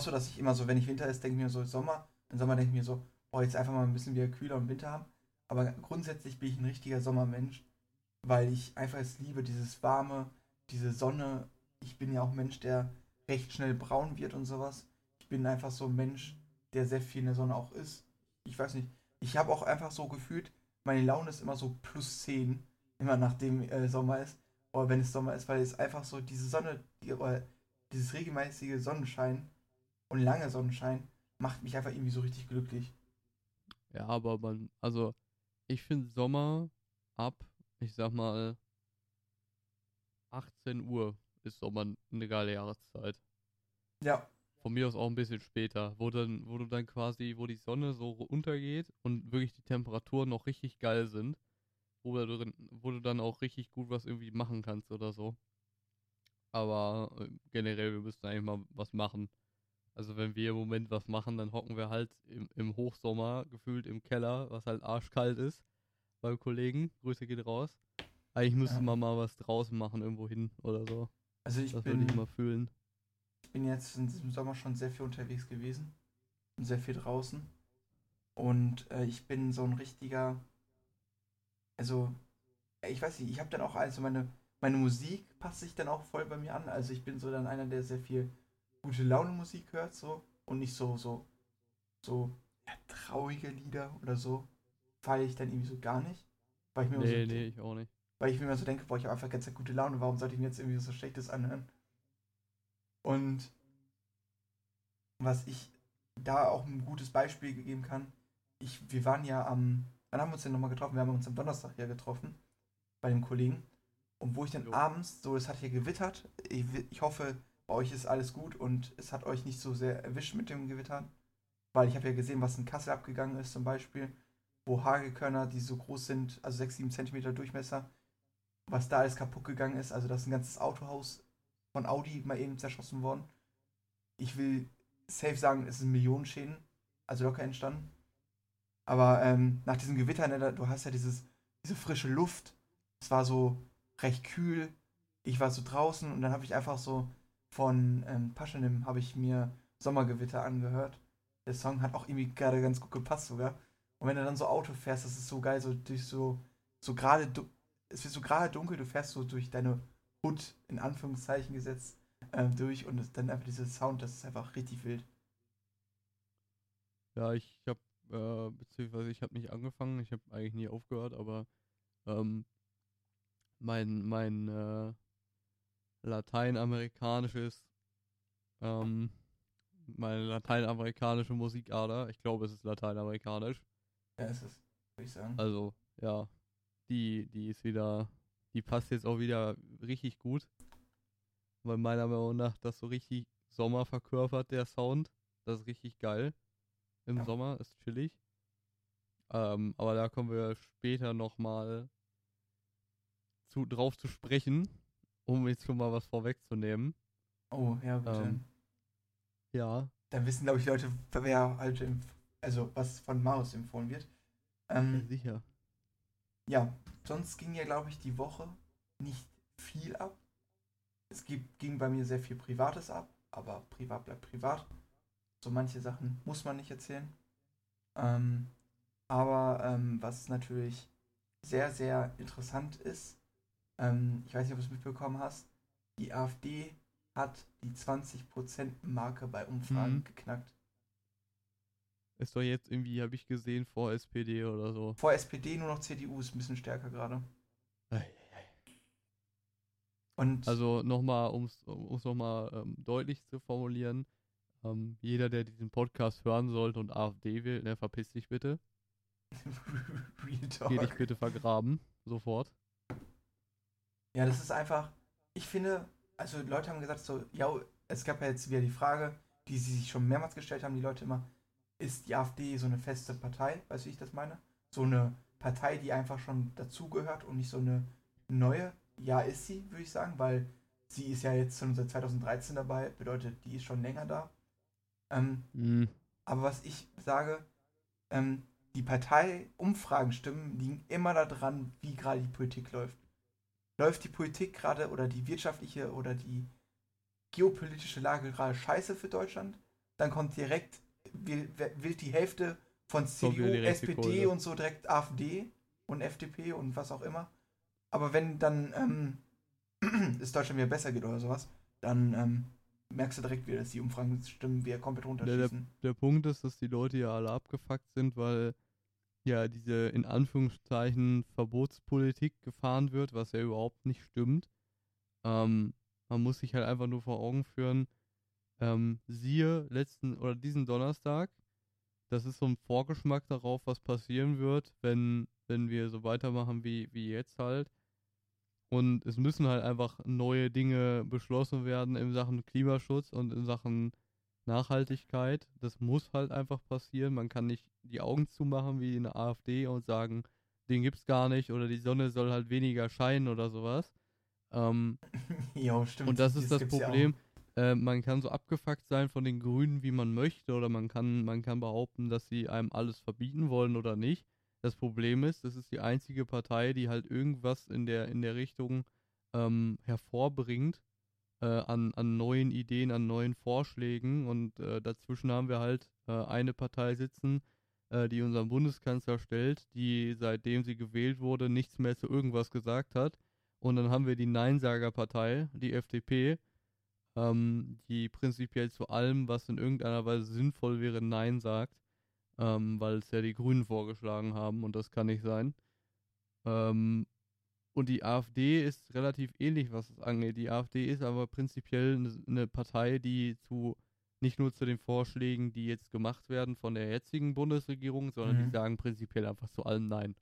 so, dass ich immer so, wenn ich Winter ist, denke ich mir so Sommer. Im Sommer denke ich mir so, boah, jetzt einfach mal ein bisschen wieder kühler und Winter haben. Aber grundsätzlich bin ich ein richtiger Sommermensch, weil ich einfach es liebe, dieses warme, diese Sonne. Ich bin ja auch ein Mensch, der recht schnell braun wird und sowas. Ich bin einfach so ein Mensch, der sehr viel in der Sonne auch ist. Ich weiß nicht, ich habe auch einfach so gefühlt, meine Laune ist immer so plus 10, immer nachdem äh, Sommer ist oder wenn es Sommer ist, weil es einfach so diese Sonne, die, dieses regelmäßige Sonnenschein und lange Sonnenschein macht mich einfach irgendwie so richtig glücklich. ja, aber man, also, ich finde Sommer ab, ich sag mal, 18 Uhr ist Sommer eine geile Jahreszeit. Ja, Von mir aus auch ein bisschen später, wo dann, wo du dann quasi, wo die Sonne so untergeht und wirklich die Temperaturen noch richtig geil sind, wo du, wo du dann auch richtig gut was irgendwie machen kannst oder so. Aber äh, generell, wir müssen eigentlich mal was machen. Also wenn wir im Moment was machen, dann hocken wir halt im, im Hochsommer gefühlt im Keller, was halt arschkalt ist, beim Kollegen. Grüße geht raus. Eigentlich müsste Ja. man mal was draußen machen, irgendwo hin oder so. also ich Das würde bin, ich mal fühlen. ich bin jetzt in diesem Sommer schon sehr viel unterwegs gewesen und sehr viel draußen. Und äh, ich bin so ein richtiger, also ich weiß nicht, ich habe dann auch also meine meine Musik passt sich dann auch voll bei mir an. Also ich bin so dann einer, der sehr viel gute Laune Musik hört so und nicht so so so ja, traurige Lieder oder so feiere ich dann irgendwie so gar nicht, weil ich mir immer Nee, so nee, ich auch nicht. weil ich mir immer so denke, boah, ich habe einfach ganz gute Laune, warum sollte ich mir jetzt irgendwie so Schlechtes anhören? Und was ich da auch ein gutes Beispiel gegeben kann, ich, wir waren ja am, wann haben wir uns denn nochmal getroffen? Wir haben uns am Donnerstag ja getroffen, bei dem Kollegen. Und wo ich dann Jo. abends, so, es hat hier gewittert, ich, ich hoffe, euch ist alles gut und es hat euch nicht so sehr erwischt mit dem Gewittern. Weil ich habe ja gesehen, was in Kassel abgegangen ist zum Beispiel, wo Hagelkörner, die so groß sind, also 6, 7 Zentimeter Durchmesser, was da alles kaputt gegangen ist. Also das ist ein ganzes Autohaus von Audi mal eben zerschossen worden. Ich will safe sagen, es sind Millionenschäden, also locker entstanden. Aber ähm, nach diesem Gewitter, ne, du hast ja dieses, diese frische Luft. Es war so recht kühl. Ich war so draußen und dann habe ich einfach so von ähm, Paschanim habe ich mir Sommergewitter angehört. Der Song hat auch irgendwie gerade ganz gut gepasst sogar. Und wenn du dann so Auto fährst, das ist so geil, so durch so, so gerade, es wird so gerade dunkel, du fährst so durch deine Hut, in Anführungszeichen gesetzt, ähm, durch und es, dann einfach dieser Sound, das ist einfach richtig wild. Ja, ich habe, äh, beziehungsweise ich habe nicht angefangen, ich habe eigentlich nie aufgehört, aber ähm, mein, mein äh, lateinamerikanisches, ähm, meine lateinamerikanische Musikader, ich glaube, es ist lateinamerikanisch, Ja, ist es, würde ich sagen. also ja, die, die ist wieder, die passt jetzt auch wieder richtig gut, weil meiner Meinung nach das so richtig Sommer verkörpert, der Sound, das ist richtig geil im Ja. Sommer, ist chillig. Ähm, aber da kommen wir später nochmal zu, drauf zu sprechen, um jetzt schon mal was vorwegzunehmen. Oh, ja, bitte. Ähm, Ja, Dann wissen, glaube ich, Leute, wer halt, also was von Maus empfohlen wird. Ähm, sicher. Ja, sonst ging ja, glaube ich, die Woche nicht viel ab. Es gibt, ging bei mir sehr viel Privates ab, aber privat bleibt privat. So manche Sachen muss man nicht erzählen. Ähm, aber ähm, was natürlich sehr, sehr interessant ist, ähm, ich weiß nicht, ob du es mitbekommen hast, die AfD hat die 20%-Marke bei Umfragen Mhm. geknackt. Ist doch jetzt irgendwie, habe ich gesehen, vor SPD oder so. Vor SPD nur noch CDU ist ein bisschen stärker gerade. Und Also nochmal, um es nochmal ähm, deutlich zu formulieren, ähm, jeder, der diesen Podcast hören sollte und AfD wählt, ne, verpiss dich bitte. Real Geh dich bitte vergraben. Sofort. Ja, das ist einfach, ich finde, also Leute haben gesagt so, ja, es gab ja jetzt wieder die Frage, die sie sich schon mehrmals gestellt haben, die Leute immer, ist die AfD so eine feste Partei, weißt du, wie ich das meine? So eine Partei, die einfach schon dazugehört und nicht so eine neue. Ja, ist sie, würde ich sagen, weil sie ist ja jetzt schon seit 2013 dabei, bedeutet, die ist schon länger da. Ähm, mhm. Aber was ich sage, ähm, die Partei-Umfragenstimmen liegen immer daran, wie gerade die Politik läuft. Läuft die Politik gerade oder die wirtschaftliche oder die geopolitische Lage gerade scheiße für Deutschland, dann kommt direkt, will, will die Hälfte von CDU, SPD und so direkt AfD und FDP und was auch immer. Aber wenn dann ähm, es Deutschland wieder besser geht oder sowas, dann ähm, merkst du direkt wieder, dass die Umfragenstimmen wieder komplett runterschießen. Der, der, der Punkt ist, dass die Leute ja alle abgefuckt sind, weil ja diese in Anführungszeichen Verbotspolitik gefahren wird, was ja überhaupt nicht stimmt. Ähm, man muss sich halt einfach nur vor Augen führen, ähm, siehe letzten oder diesen Donnerstag, das ist so ein Vorgeschmack darauf, was passieren wird, wenn, wenn wir so weitermachen wie, wie jetzt halt. Und es müssen halt einfach neue Dinge beschlossen werden in Sachen Klimaschutz und in Sachen Nachhaltigkeit. Das muss halt einfach passieren. Man kann nicht die Augen zumachen wie in der AfD und sagen, den gibt's gar nicht oder die Sonne soll halt weniger scheinen oder sowas. Ähm, jo, stimmt. Und das ist das, das Problem. Ja äh, man kann so abgefuckt sein von den Grünen, wie man möchte, oder man kann, man kann behaupten, dass sie einem alles verbieten wollen oder nicht. Das Problem ist, das ist die einzige Partei, die halt irgendwas in der, in der Richtung ähm, hervorbringt, äh, an, an neuen Ideen, an neuen Vorschlägen. Und äh, dazwischen haben wir halt äh, eine Partei sitzen, äh, die unseren Bundeskanzler stellt, die seitdem sie gewählt wurde nichts mehr zu irgendwas gesagt hat. Und dann haben wir die Neinsagerpartei, die FDP, ähm, die prinzipiell zu allem, was in irgendeiner Weise sinnvoll wäre, Nein sagt, ähm, weil es ja die Grünen vorgeschlagen haben und das kann nicht sein. Ähm, und die AfD ist relativ ähnlich, was es angeht. Die AfD ist aber prinzipiell eine, Partei, die zu nicht nur zu den Vorschlägen, die jetzt gemacht werden von der jetzigen Bundesregierung, sondern mhm. die sagen prinzipiell einfach zu allem Nein.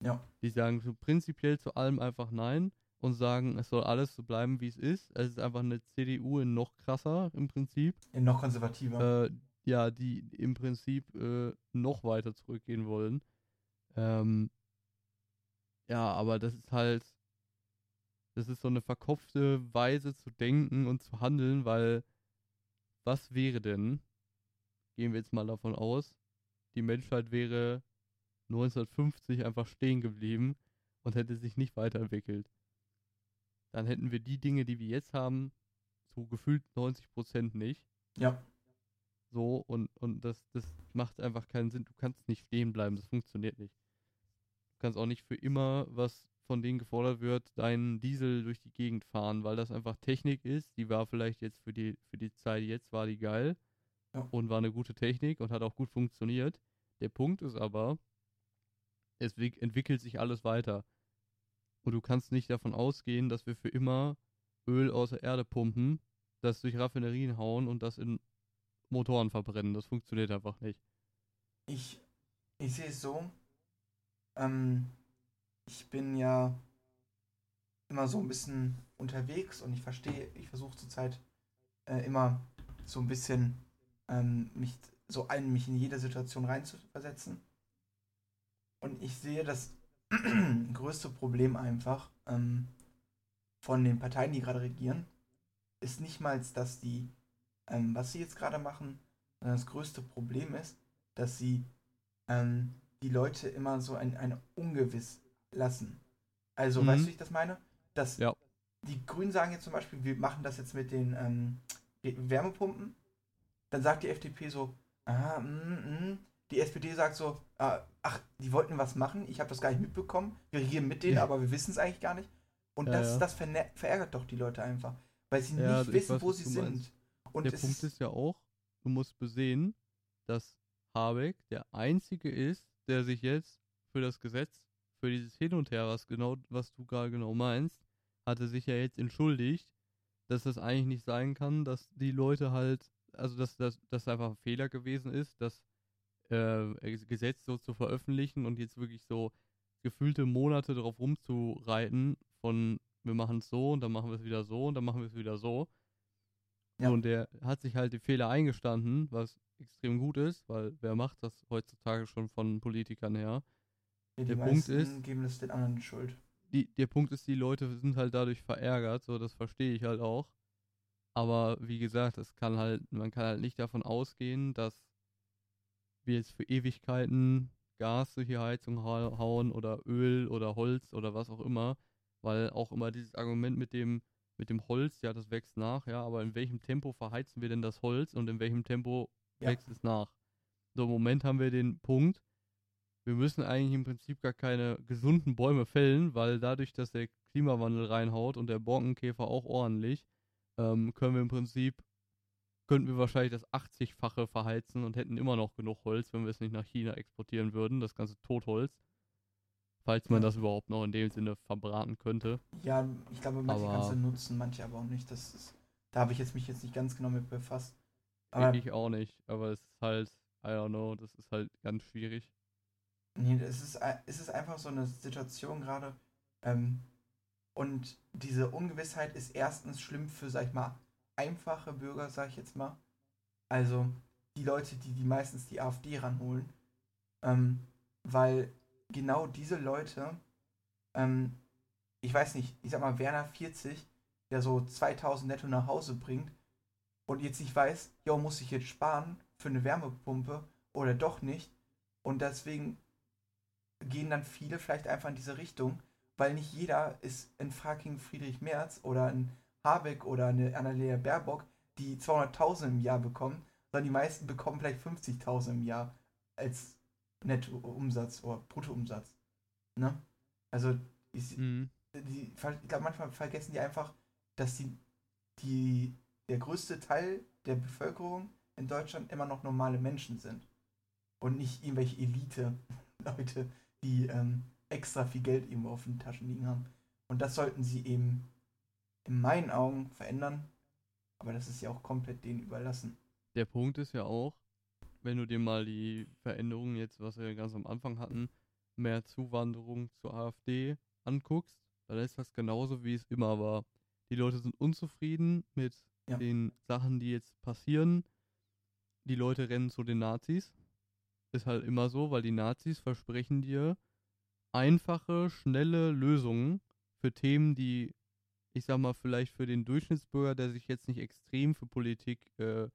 Ja. Die sagen so prinzipiell zu allem einfach Nein und sagen, es soll alles so bleiben, wie es ist. Es ist einfach eine CDU in noch krasser im Prinzip. In noch konservativer. Äh, ja, die im Prinzip äh, noch weiter zurückgehen wollen. Ähm, ja, aber das ist halt, das ist so eine verkopfte Weise zu denken und zu handeln, weil was wäre denn, gehen wir jetzt mal davon aus, die Menschheit wäre 1950 einfach stehen geblieben und hätte sich nicht weiterentwickelt. Dann hätten wir die Dinge, die wir jetzt haben, zu gefühlt 90 Prozent nicht. Ja. So, und, und das, das macht einfach keinen Sinn. Du kannst nicht stehen bleiben, das funktioniert nicht. Du kannst auch nicht für immer, was von denen gefordert wird, deinen Diesel durch die Gegend fahren, weil das einfach Technik ist. Die war vielleicht jetzt für die, für die Zeit jetzt war die geil ja. und war eine gute Technik und hat auch gut funktioniert. Der Punkt ist aber, es entwickelt sich alles weiter. Und du kannst nicht davon ausgehen, dass wir für immer Öl aus der Erde pumpen, das durch Raffinerien hauen und das in Motoren verbrennen. Das funktioniert einfach nicht. Ich, ich sehe es so. Ähm, ich bin ja immer so ein bisschen unterwegs und ich verstehe, ich versuche zurzeit äh, immer so ein bisschen ähm, mich so ein, mich in jede Situation reinzuversetzen. Und ich sehe das größte Problem einfach ähm, von den Parteien, die gerade regieren, ist nicht mal, dass die, ähm, was sie jetzt gerade machen, sondern das größte Problem ist, dass sie ähm, die Leute immer so ein, ein Ungewiss lassen. Also, mhm. weißt du, wie ich das meine? Dass ja. die Grünen sagen jetzt zum Beispiel, wir machen das jetzt mit den ähm, Wärmepumpen. Dann sagt die FDP so, ah, mm, mm, die SPD sagt so, äh, ach, die wollten was machen, ich habe das gar nicht mitbekommen, wir regieren mit denen, ja. aber wir wissen es eigentlich gar nicht. Und ja, das, das verärgert doch die Leute einfach, weil sie nicht wissen, weiß, wo sie sind. Und der Punkt ist ja auch, du musst besehen, dass Habeck der Einzige ist, der sich jetzt für das Gesetz, für dieses Hin und Her, was genau, was du gerade genau meinst, hatte sich ja jetzt entschuldigt, dass das eigentlich nicht sein kann, dass die Leute halt, also dass das einfach ein Fehler gewesen ist, dass äh, Gesetz so zu veröffentlichen und jetzt wirklich so gefühlte Monate darauf rumzureiten von wir machen es so und dann machen wir es wieder so und dann machen wir es wieder so. Ja. Und der hat sich halt die Fehler eingestanden, was extrem gut ist, weil wer macht das heutzutage schon von Politikern her? Ja, die Der Punkt meisten ist- geben es den anderen die Schuld. die, der Punkt ist, die Leute sind halt dadurch verärgert, so das verstehe ich halt auch. Aber wie gesagt, es kann halt, man kann halt nicht davon ausgehen, dass wir jetzt für Ewigkeiten Gas durch die Heizung hau- hauen oder Öl oder Holz oder was auch immer, weil auch immer dieses Argument mit dem mit dem Holz, ja, das wächst nach, ja, aber in welchem Tempo verheizen wir denn das Holz und in welchem Tempo Ja. es nach? So im Moment haben wir den Punkt, wir müssen eigentlich im Prinzip gar keine gesunden Bäume fällen, weil dadurch, dass der Klimawandel reinhaut und der Borkenkäfer auch ordentlich, ähm, können wir im Prinzip, könnten wir wahrscheinlich das 80-fache verheizen und hätten immer noch genug Holz, wenn wir es nicht nach China exportieren würden, das ganze Totholz. Falls man Ja. das überhaupt noch in dem Sinne verbraten könnte. Ja, ich glaube, manche Aber- kannst du nutzen, manche aber auch nicht. Das ist, da habe ich jetzt mich jetzt nicht ganz genau mit befasst. Aber ich auch nicht, aber es ist halt, I don't know, das ist halt ganz schwierig. nee, es ist, ei- es ist einfach so eine Situation gerade. Ähm, und diese Ungewissheit ist erstens schlimm für, sag ich mal, einfache Bürger, sag ich jetzt mal. Also die Leute, die, die meistens die AfD ranholen. Ähm, weil genau diese Leute, ähm, ich weiß nicht, ich sag mal, Werner 40, der so 2000 netto nach Hause bringt und jetzt nicht weiß, jo, muss ich jetzt sparen für eine Wärmepumpe oder doch nicht. Und deswegen gehen dann viele vielleicht einfach in diese Richtung, weil nicht jeder ist ein fucking Friedrich Merz oder ein Habeck oder eine Annalena Baerbock, die 200.000 im Jahr bekommen, sondern die meisten bekommen vielleicht 50.000 im Jahr als Nettoumsatz oder Bruttoumsatz. Ne? Also, ich, Mhm. die, ich glaube, manchmal vergessen die einfach, dass die, die, der größte Teil der Bevölkerung in Deutschland immer noch normale Menschen sind. Und nicht irgendwelche Elite-Leute, die ähm, extra viel Geld irgendwo auf den Taschen liegen haben. Und das sollten sie eben in meinen Augen verändern. Aber das ist ja auch komplett denen überlassen. Der Punkt ist ja auch, wenn du dir mal die Veränderungen jetzt, was wir ganz am Anfang hatten, mehr Zuwanderung zur AfD anguckst, dann ist das genauso, wie es immer war. Die Leute sind unzufrieden mit Ja. den Sachen, die jetzt passieren. Die Leute rennen zu den Nazis. Ist halt immer so, weil die Nazis versprechen dir einfache, schnelle Lösungen für Themen, die, ich sag mal, vielleicht für den Durchschnittsbürger, der sich jetzt nicht extrem für Politik äh,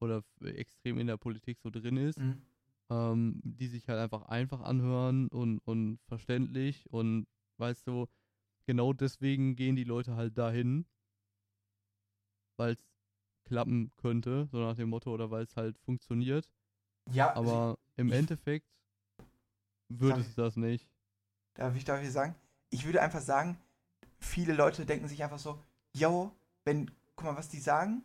oder extrem in der Politik so drin ist, Mhm. ähm, die sich halt einfach einfach anhören und, und verständlich und weißt du, genau deswegen gehen die Leute halt dahin, weil es klappen könnte, so nach dem Motto, oder weil es halt funktioniert. Ja, Aber im ich- Endeffekt wird Sag- es das nicht. Darf ich, darf ich sagen? Ich würde einfach sagen, viele Leute denken sich einfach so, yo, wenn, guck mal, was die sagen,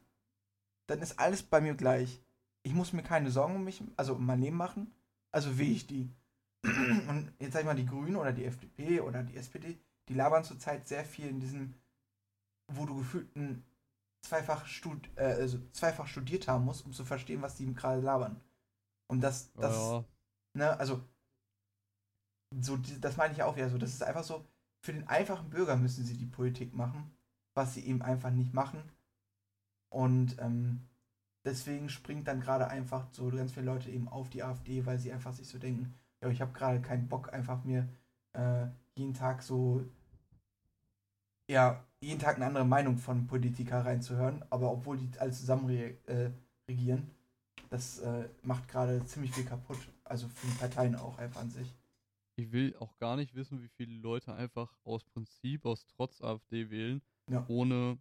dann ist alles bei mir gleich. Ich muss mir keine Sorgen um mich, also um mein Leben machen, also will ich die. Und jetzt sag ich mal, die Grünen oder die FDP oder die SPD, die labern zurzeit sehr viel in diesem, wo du gefühlt ein zweifach, stud äh, also zweifach studiert haben musst, um zu verstehen, was die gerade labern. Und das, das ja, ne, also so, das meine ich auch wieder so. Das ist einfach so, für den einfachen Bürger müssen sie die Politik machen, was sie eben einfach nicht machen. Und ähm, deswegen springt dann gerade einfach so ganz viele Leute eben auf die AfD, weil sie einfach sich so denken, ja, ich habe gerade keinen Bock, einfach mir äh, jeden Tag so, ja, jeden Tag eine andere Meinung von Politiker reinzuhören, aber obwohl die alle zusammen re äh, regieren, das äh, macht gerade ziemlich viel kaputt. Also für die Parteien auch einfach an sich. ich will auch gar nicht wissen, wie viele Leute einfach aus Prinzip, aus Trotz AfD wählen, Ja. ohne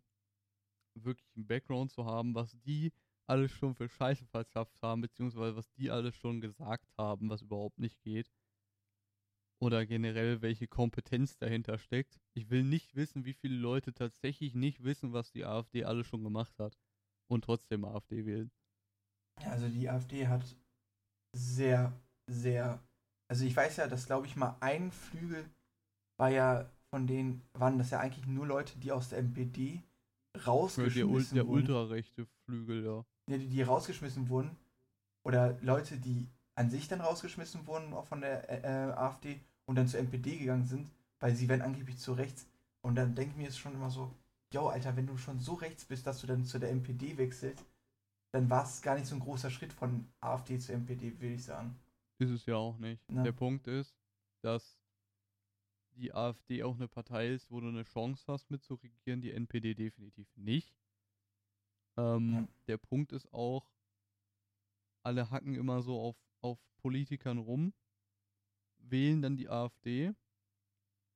wirklich einen Background zu haben, was die alles schon für Scheiße verzapft haben, beziehungsweise was die alles schon gesagt haben, was überhaupt nicht geht. Oder generell, welche Kompetenz dahinter steckt. Ich will nicht wissen, wie viele Leute tatsächlich nicht wissen, was die AfD alles schon gemacht hat und trotzdem AfD wählen. Also die AfD hat sehr, sehr. Also ich weiß ja, dass glaube ich mal ein Flügel war ja von denen, waren das ja eigentlich nur Leute, die aus der NPD Für der, rausgeschmissen der wurden. ultrarechte Flügel, ja. Ja, die, die rausgeschmissen wurden. Oder Leute, die an sich dann rausgeschmissen wurden, auch von der äh, äh, AfD und dann zur NPD gegangen sind, weil sie werden angeblich zu rechts. Und dann denke ich mir jetzt schon immer so, yo, Alter, wenn du schon so rechts bist, dass du dann zu der NPD wechselst, dann war es gar nicht so ein großer Schritt von AfD zur NPD, würde ich sagen. Ist es ja auch nicht. Ja. Der Punkt ist, dass die AfD auch eine Partei ist, wo du eine Chance hast mitzuregieren, die NPD definitiv nicht. Ähm, Ja. Der Punkt ist auch, alle hacken immer so auf, auf Politikern rum, wählen dann die AfD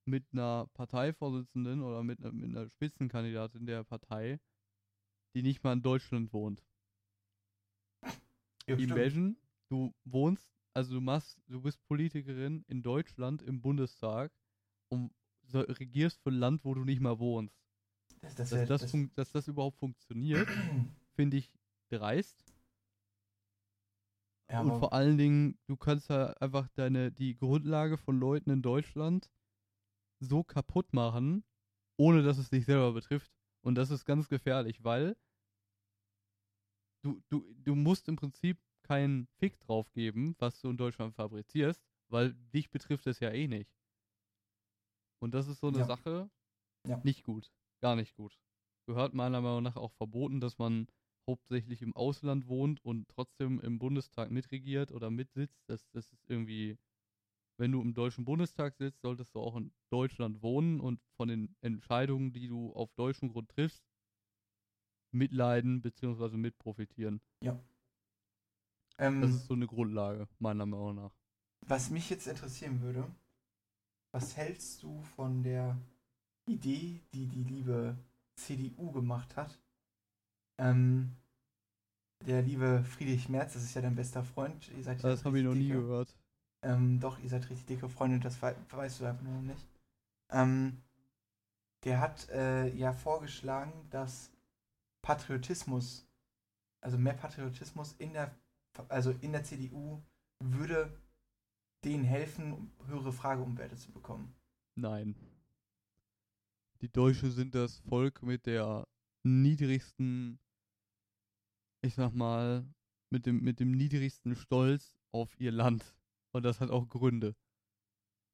mit einer Parteivorsitzenden oder mit einer, mit einer Spitzenkandidatin der Partei, die nicht mal in Deutschland wohnt. Ja. Imagine, du wohnst, also du machst, du bist Politikerin in Deutschland im Bundestag und regierst für ein Land, wo du nicht mal wohnst. Das, das, Dass das, dass das überhaupt funktioniert, finde ich dreist. Ja, und vor allen Dingen, du kannst ja einfach deine, die Grundlage von Leuten in Deutschland so kaputt machen, ohne dass es dich selber betrifft. Und das ist ganz gefährlich, weil du, du, du musst im Prinzip keinen Fick drauf geben, was du in Deutschland fabrizierst, weil dich betrifft es ja eh nicht. Und das ist so eine Ja. Sache, Ja. nicht gut. Gar nicht gut. Gehört meiner Meinung nach auch verboten, dass man hauptsächlich im Ausland wohnt und trotzdem im Bundestag mitregiert oder mitsitzt. Das, das ist irgendwie, wenn du im Deutschen Bundestag sitzt, solltest du auch in Deutschland wohnen und von den Entscheidungen, die du auf deutschem Grund triffst, mitleiden bzw. mitprofitieren. ähm, Das ist so eine Grundlage, meiner Meinung nach. was mich jetzt interessieren würde, was hältst du von der Idee, die die liebe CDU gemacht hat? Ähm, der liebe Friedrich Merz, das ist ja dein bester Freund. Ihr seid Das habe ich noch nie dicke- gehört. Ähm, doch, ihr seid richtig dicke Freunde, das wei weißt du einfach nur noch nicht. Ähm, der hat äh, ja vorgeschlagen, dass Patriotismus, also mehr Patriotismus in der, also in der CDU würde denen helfen, um höhere Frageumwerte zu bekommen. Nein. Die Deutschen sind das Volk mit der niedrigsten, ich sag mal, mit dem, mit dem niedrigsten Stolz auf ihr Land. Und das hat auch Gründe.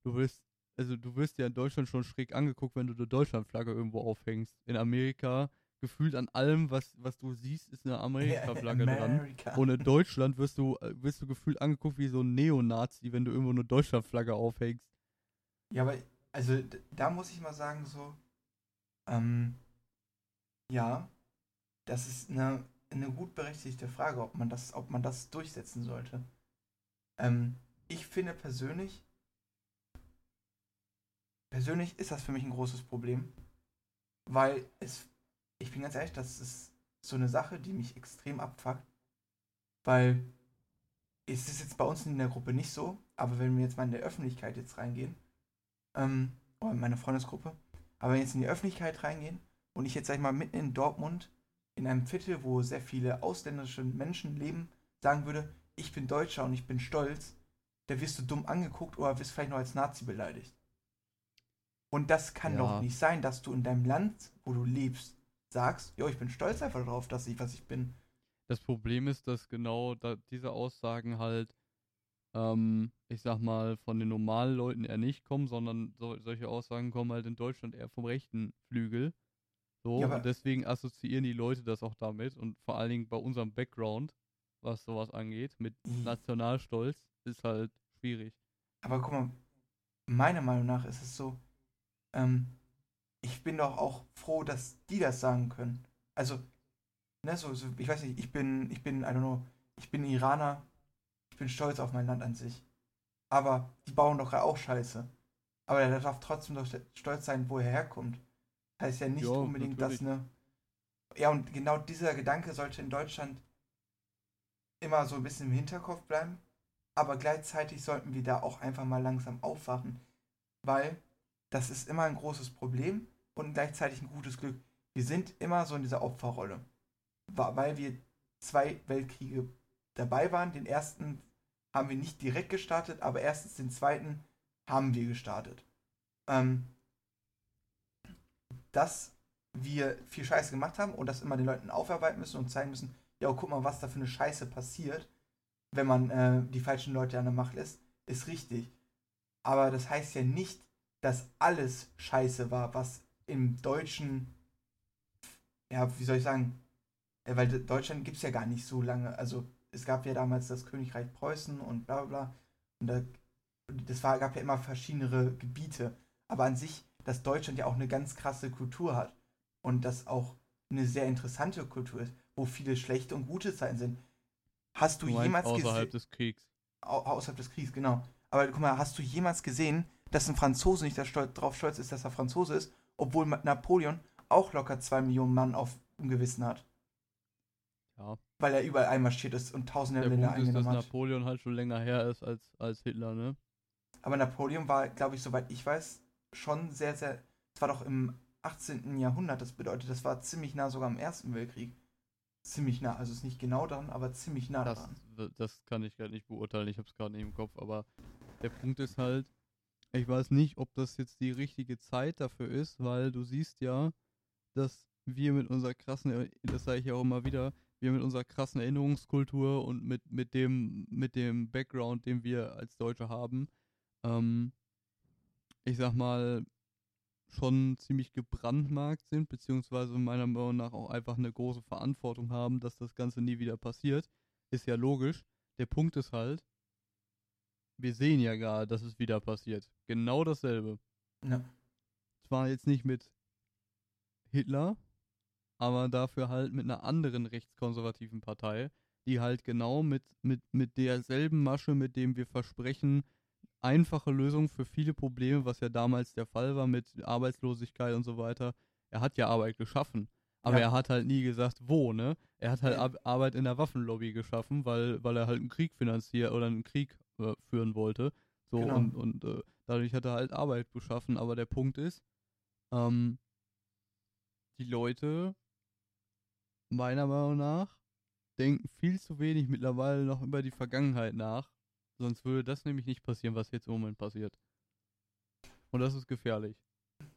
Du wirst, also du wirst ja in Deutschland schon schräg angeguckt, wenn du eine Deutschlandflagge irgendwo aufhängst. In Amerika, gefühlt an allem, was, was du siehst, ist eine Amerika-Flagge dran. America. Und in Deutschland wirst du, äh, wirst du gefühlt angeguckt wie so ein Neonazi, wenn du irgendwo eine Deutschlandflagge aufhängst. Ja, aber also da muss ich mal sagen, so, ähm, ja, das ist eine, eine gut berechtigte Frage, ob man das, ob man das durchsetzen sollte. Ähm, ich finde persönlich, persönlich ist das für mich ein großes Problem, weil es, ich bin ganz ehrlich, das ist so eine Sache, die mich extrem abfuckt, weil es ist jetzt bei uns in der Gruppe nicht so, aber wenn wir jetzt mal in der Öffentlichkeit jetzt reingehen, ähm, oder in meine Freundesgruppe, aber wenn wir jetzt in die Öffentlichkeit reingehen und ich jetzt, sag ich mal, mitten in Dortmund, in einem Viertel, wo sehr viele ausländische Menschen leben, sagen würde, ich bin Deutscher und ich bin stolz, da wirst du dumm angeguckt oder wirst vielleicht noch als Nazi beleidigt. Und das kann Ja. doch nicht sein, dass du in deinem Land, wo du lebst, sagst, jo, ich bin stolz einfach darauf, dass ich, was ich bin. Das Problem ist, dass genau da diese Aussagen halt, ähm, ich sag mal, von den normalen Leuten eher nicht kommen, sondern so, solche Aussagen kommen halt in Deutschland eher vom rechten Flügel. So, Ja, und deswegen assoziieren die Leute das auch damit und vor allen Dingen bei unserem Background, was sowas angeht, mit Mhm. Nationalstolz, ist halt schwierig. Aber guck mal, meiner Meinung nach ist es so, ähm, ich bin doch auch froh, dass die das sagen können. Also, ne, so, so ich weiß nicht, ich bin, ich bin, I don't know, ich bin Iraner, ich bin stolz auf mein Land an sich. Aber die bauen doch auch Scheiße. Aber er darf trotzdem doch stolz sein, wo er herkommt. Heißt ja nicht Ja, unbedingt, dass natürlich. eine. Ja, und genau dieser Gedanke sollte in Deutschland immer so ein bisschen im Hinterkopf bleiben. Aber gleichzeitig sollten wir da auch einfach mal langsam aufwachen. Weil das ist immer ein großes Problem und gleichzeitig ein gutes Glück. Wir sind immer so in dieser Opferrolle. Weil wir zwei Weltkriege dabei waren. Den ersten haben wir nicht direkt gestartet, aber erstens den zweiten haben wir gestartet. Ähm, dass wir viel Scheiße gemacht haben und das immer den Leuten aufarbeiten müssen und zeigen müssen, ja, guck mal, was da für eine Scheiße passiert, wenn man äh, die falschen Leute an der Macht lässt, ist richtig. Aber das heißt ja nicht, dass alles Scheiße war, was im deutschen, ja, wie soll ich sagen, ja, weil De- Deutschland gibt es ja gar nicht so lange. Also es gab ja damals das Königreich Preußen und bla bla bla. Und da das war, gab ja immer verschiedene Gebiete. Aber an sich, dass Deutschland ja auch eine ganz krasse Kultur hat und das auch eine sehr interessante Kultur ist, wo viele schlechte und gute Zeiten sind. Hast du, Du jemals außerhalb gesehen, des Kriegs. au außerhalb des Kriegs, genau. Aber guck mal, hast du jemals gesehen, dass ein Franzose nicht darauf stolz ist, dass er Franzose ist, obwohl Napoleon auch locker zwei Millionen Mann auf dem Gewissen hat? Ja. Weil er überall einmarschiert ist und tausende Der Länder Punkt ist, dass eingenommen hat. Napoleon halt schon länger her ist als, als Hitler, ne? Aber Napoleon war, glaube ich, soweit ich weiß, schon sehr, sehr. Es war doch im 18. Jahrhundert, das bedeutet, das war ziemlich nah sogar am Ersten Weltkrieg. Ziemlich nah, also ist nicht genau dran, aber ziemlich nah Das, dran. das kann ich gerade nicht beurteilen, ich habe es gerade nicht im Kopf, aber der Punkt ist halt, ich weiß nicht, ob das jetzt die richtige Zeit dafür ist, weil du siehst ja, dass wir mit unserer krassen, das sage ich ja auch immer wieder, wir mit unserer krassen Erinnerungskultur und mit, mit dem, mit dem Background, den wir als Deutsche haben, ähm, ich sag mal, schon ziemlich gebrandmarkt sind, beziehungsweise meiner Meinung nach auch einfach eine große Verantwortung haben, dass das Ganze nie wieder passiert. Ist ja logisch. Der Punkt ist halt, wir sehen ja gerade, dass es wieder passiert. Genau dasselbe. Ja. Zwar jetzt nicht mit Hitler, aber dafür halt mit einer anderen rechtskonservativen Partei, die halt genau mit, mit, mit derselben Masche, mit dem wir versprechen, einfache Lösungen für viele Probleme, was ja damals der Fall war mit Arbeitslosigkeit und so weiter. Er hat ja Arbeit geschaffen. Aber Ja. er hat halt nie gesagt, wo, ne? Er hat halt. Ar Arbeit in der Waffenlobby geschaffen, weil, weil er halt einen Krieg finanziert oder einen Krieg äh, führen wollte. So Genau. und, und äh, dadurch hat er halt Arbeit geschaffen. Aber der Punkt ist, ähm, die Leute, meiner Meinung nach, denken viel zu wenig mittlerweile noch über die Vergangenheit nach. Sonst würde das nämlich nicht passieren, was jetzt im Moment passiert. Und das ist gefährlich.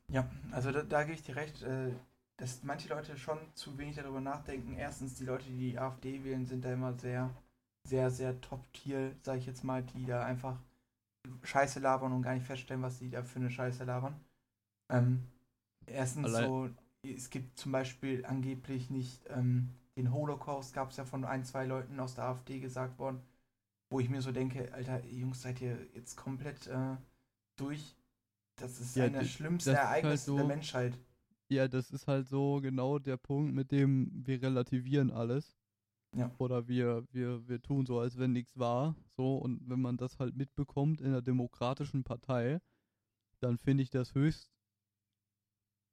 Ja, also da, da gebe ich dir recht, äh, dass manche Leute schon zu wenig darüber nachdenken. Erstens, die Leute, die die AfD wählen, sind da immer sehr, sehr, sehr top-tier, sag ich jetzt mal, die da einfach Scheiße labern und gar nicht feststellen, was die da für eine Scheiße labern. Ähm, erstens Allein- so, es gibt zum Beispiel angeblich nicht ähm, den Holocaust, gab es ja von ein, zwei Leuten aus der AfD gesagt worden, wo ich mir so denke, Alter, Jungs, seid ihr jetzt komplett äh, durch? Das ist Ja, einer der das ist halt so- der Menschheit. Ja, das ist halt so genau der Punkt, mit dem wir relativieren alles. Ja. Oder wir, wir, wir tun so, als wenn nichts war. So, und wenn man das halt mitbekommt in einer demokratischen Partei, dann finde ich das höchst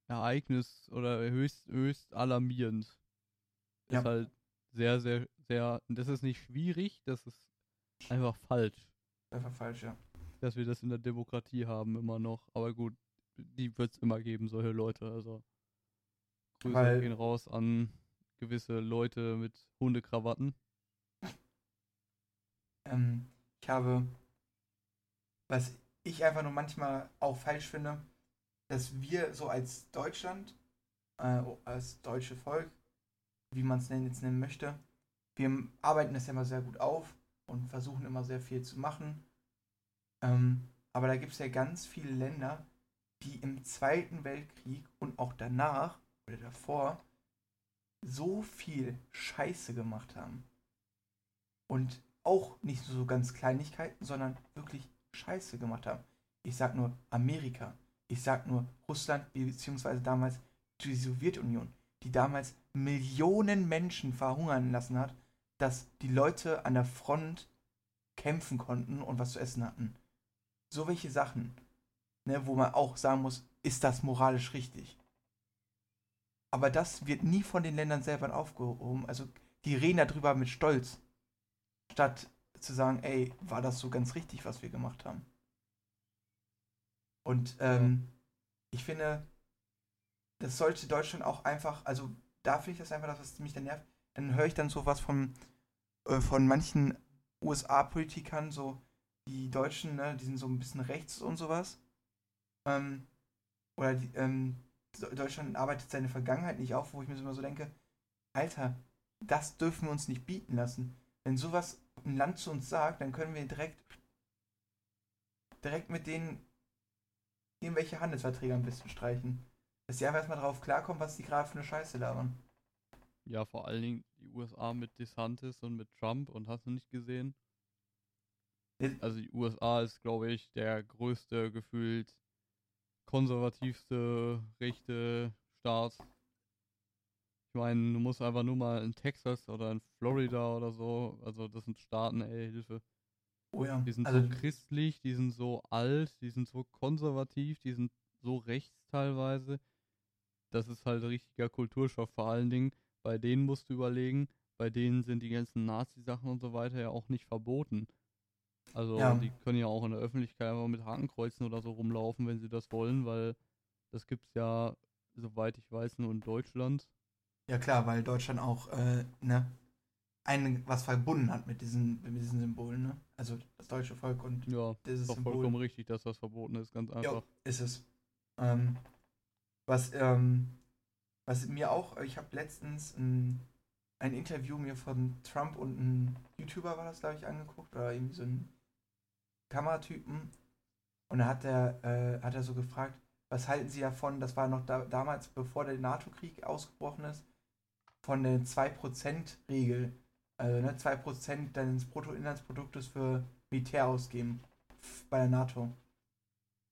Ereignis oder höchst, höchst alarmierend. Ja. Ist halt sehr, sehr, sehr, das ist nicht schwierig, das ist einfach falsch, Einfach falsch, ja. dass wir das in der Demokratie haben immer noch. Aber gut, die wird es immer geben, solche Leute. Also Grüße Weil- gehen raus an gewisse Leute mit Hundekrawatten. Ähm, ich habe, was ich einfach nur manchmal auch falsch finde, dass wir so als Deutschland, äh, als deutsche Volk, wie man es jetzt nennen möchte, wir arbeiten das ja immer sehr gut auf und versuchen immer sehr viel zu machen. Ähm, aber da gibt es ja ganz viele Länder, die im Zweiten Weltkrieg und auch danach oder davor so viel Scheiße gemacht haben. Und auch nicht so ganz Kleinigkeiten, sondern wirklich Scheiße gemacht haben. Ich sag nur Amerika. Ich sag nur Russland, beziehungsweise damals die Sowjetunion, die damals Millionen Menschen verhungern lassen hat, dass die Leute an der Front kämpfen konnten und was zu essen hatten. So welche Sachen, ne, wo man auch sagen muss, ist das moralisch richtig? Aber das wird nie von den Ländern selber aufgehoben. Also die reden darüber mit Stolz, statt zu sagen, ey, war das so ganz richtig, was wir gemacht haben? Und ähm, ich finde, das sollte Deutschland auch einfach, also da finde ich das einfach, das, was mich dann nervt. Dann höre ich dann sowas von, äh, von manchen USA-Politikern, so die Deutschen, ne, die sind so ein bisschen rechts und sowas. Ähm, oder die, ähm, Deutschland arbeitet seine Vergangenheit nicht auf, wo ich mir immer so denke, Alter, das dürfen wir uns nicht bieten lassen. Wenn sowas ein Land zu uns sagt, dann können wir direkt direkt mit denen irgendwelche Handelsverträge am besten streichen. Dass die einfach erstmal drauf klarkommen, was die gerade für eine Scheiße labern. Ja, vor allen Dingen die USA mit DeSantis und mit Trump und hast du nicht gesehen? Also die USA ist, glaube ich, der größte, gefühlt konservativste rechte Staat. Ich meine, du musst einfach nur mal in Texas oder in Florida oder so, also das sind Staaten, ey, Hilfe. Oh ja. Die sind also, so christlich, die sind so alt, die sind so konservativ, die sind so rechts teilweise. Das ist halt richtiger Kulturschock vor allen Dingen. Bei denen musst du überlegen, bei denen sind die ganzen Nazi-Sachen und so weiter ja auch nicht verboten. Also Ja. die können ja auch in der Öffentlichkeit einfach mit Hakenkreuzen oder so rumlaufen, wenn sie das wollen, weil das gibt's ja, soweit ich weiß, nur in Deutschland. ja klar, weil Deutschland auch, äh, ne, ein, was verbunden hat mit diesen, mit diesen Symbolen, ne? Also das deutsche Volk und Ja, dieses ist doch Symbol. vollkommen richtig, dass das verboten ist, ganz Ja, einfach. ist es. Ähm, was, ähm, was mir auch, ich habe letztens ein, ein Interview mir von Trump und einem YouTuber war das, glaube ich, angeguckt, oder irgendwie so ein Kameratypen. Und da hat er, äh, hat er so gefragt, was halten Sie davon, das war noch da, damals, bevor der NATO-Krieg ausgebrochen ist, von der 2%-Regel, also ne, 2% deines Bruttoinlandsproduktes für Militär ausgeben bei der NATO.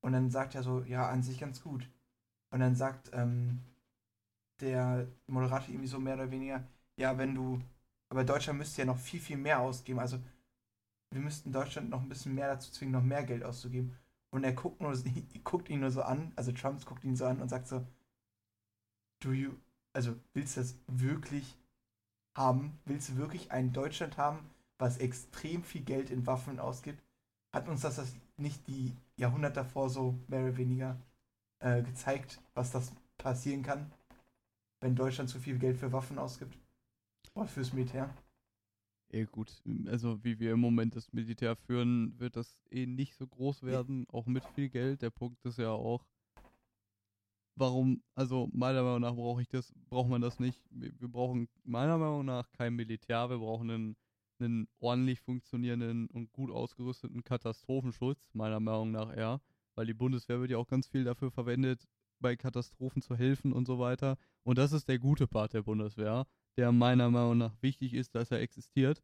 Und dann sagt er so, ja, an sich ganz gut. Und dann sagt ähm, der Moderator irgendwie so mehr oder weniger, ja, wenn du, aber Deutschland müsste ja noch viel, viel mehr ausgeben. Also wir müssten Deutschland noch ein bisschen mehr dazu zwingen, noch mehr Geld auszugeben. Und er guckt, nur, guckt ihn nur so an, also Trump guckt ihn so an und sagt so, do you, also willst du das wirklich haben? Willst du wirklich ein Deutschland haben, was extrem viel Geld in Waffen ausgibt? Hat uns das, das nicht die Jahrhunderte davor so mehr oder weniger äh, gezeigt, was das passieren kann, wenn Deutschland zu viel Geld für Waffen ausgibt? Oder fürs Militär? Eh gut, also wie wir im Moment das Militär führen, wird das eh nicht so groß werden, auch mit viel Geld. Der Punkt ist ja auch, warum, also meiner Meinung nach brauche ich das, braucht man das nicht. Wir, wir brauchen meiner Meinung nach kein Militär, wir brauchen einen, einen ordentlich funktionierenden und gut ausgerüsteten Katastrophenschutz, meiner Meinung nach eher, weil die Bundeswehr wird ja auch ganz viel dafür verwendet, bei Katastrophen zu helfen und so weiter. Und das ist der gute Part der Bundeswehr der meiner Meinung nach wichtig ist, dass er existiert.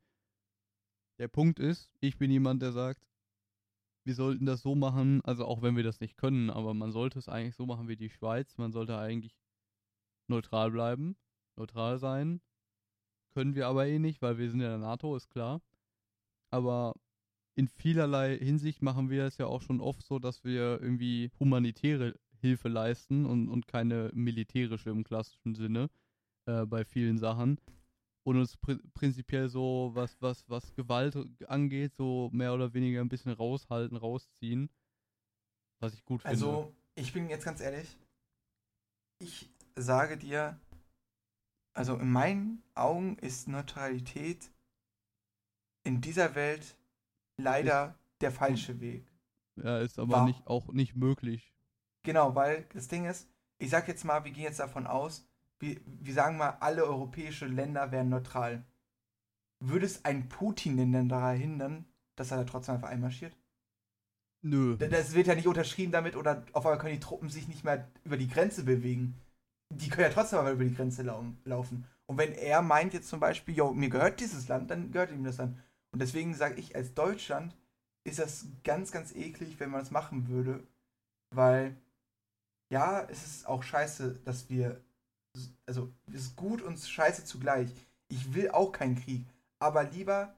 Der Punkt ist, ich bin jemand, der sagt, wir sollten das so machen, also auch wenn wir das nicht können, aber man sollte es eigentlich so machen wie die Schweiz. Man sollte eigentlich neutral bleiben, neutral sein. Können wir aber eh nicht, weil wir sind ja in der NATO, ist klar. Aber in vielerlei Hinsicht machen wir es ja auch schon oft so, dass wir irgendwie humanitäre Hilfe leisten und, und keine militärische im klassischen Sinne äh, bei vielen Sachen. Und uns pri prinzipiell so, was, was, was Gewalt angeht, so mehr oder weniger ein bisschen raushalten, rausziehen. Was ich gut finde. Also, ich bin jetzt ganz ehrlich, ich sage dir, also in meinen Augen ist Neutralität in dieser Welt leider der falsche Weg. Ja, ist aber War- nicht, auch nicht möglich. Genau, weil das Ding ist, ich sag jetzt mal, wir gehen jetzt davon aus, wir, wir sagen mal, alle europäische Länder wären neutral. Würde es ein Putin denn daran hindern, dass er da trotzdem einfach einmarschiert? Nö. Das wird ja nicht unterschrieben damit oder auf einmal können die Truppen sich nicht mehr über die Grenze bewegen. Die können ja trotzdem aber über die Grenze lau laufen. Und wenn er meint jetzt zum Beispiel, yo, mir gehört dieses Land, dann gehört ihm das dann. Und deswegen sage ich, als Deutschland ist das ganz, ganz eklig, wenn man das machen würde. Weil, ja, es ist auch scheiße, dass wir, also, es ist gut und scheiße zugleich. Ich will auch keinen Krieg, aber lieber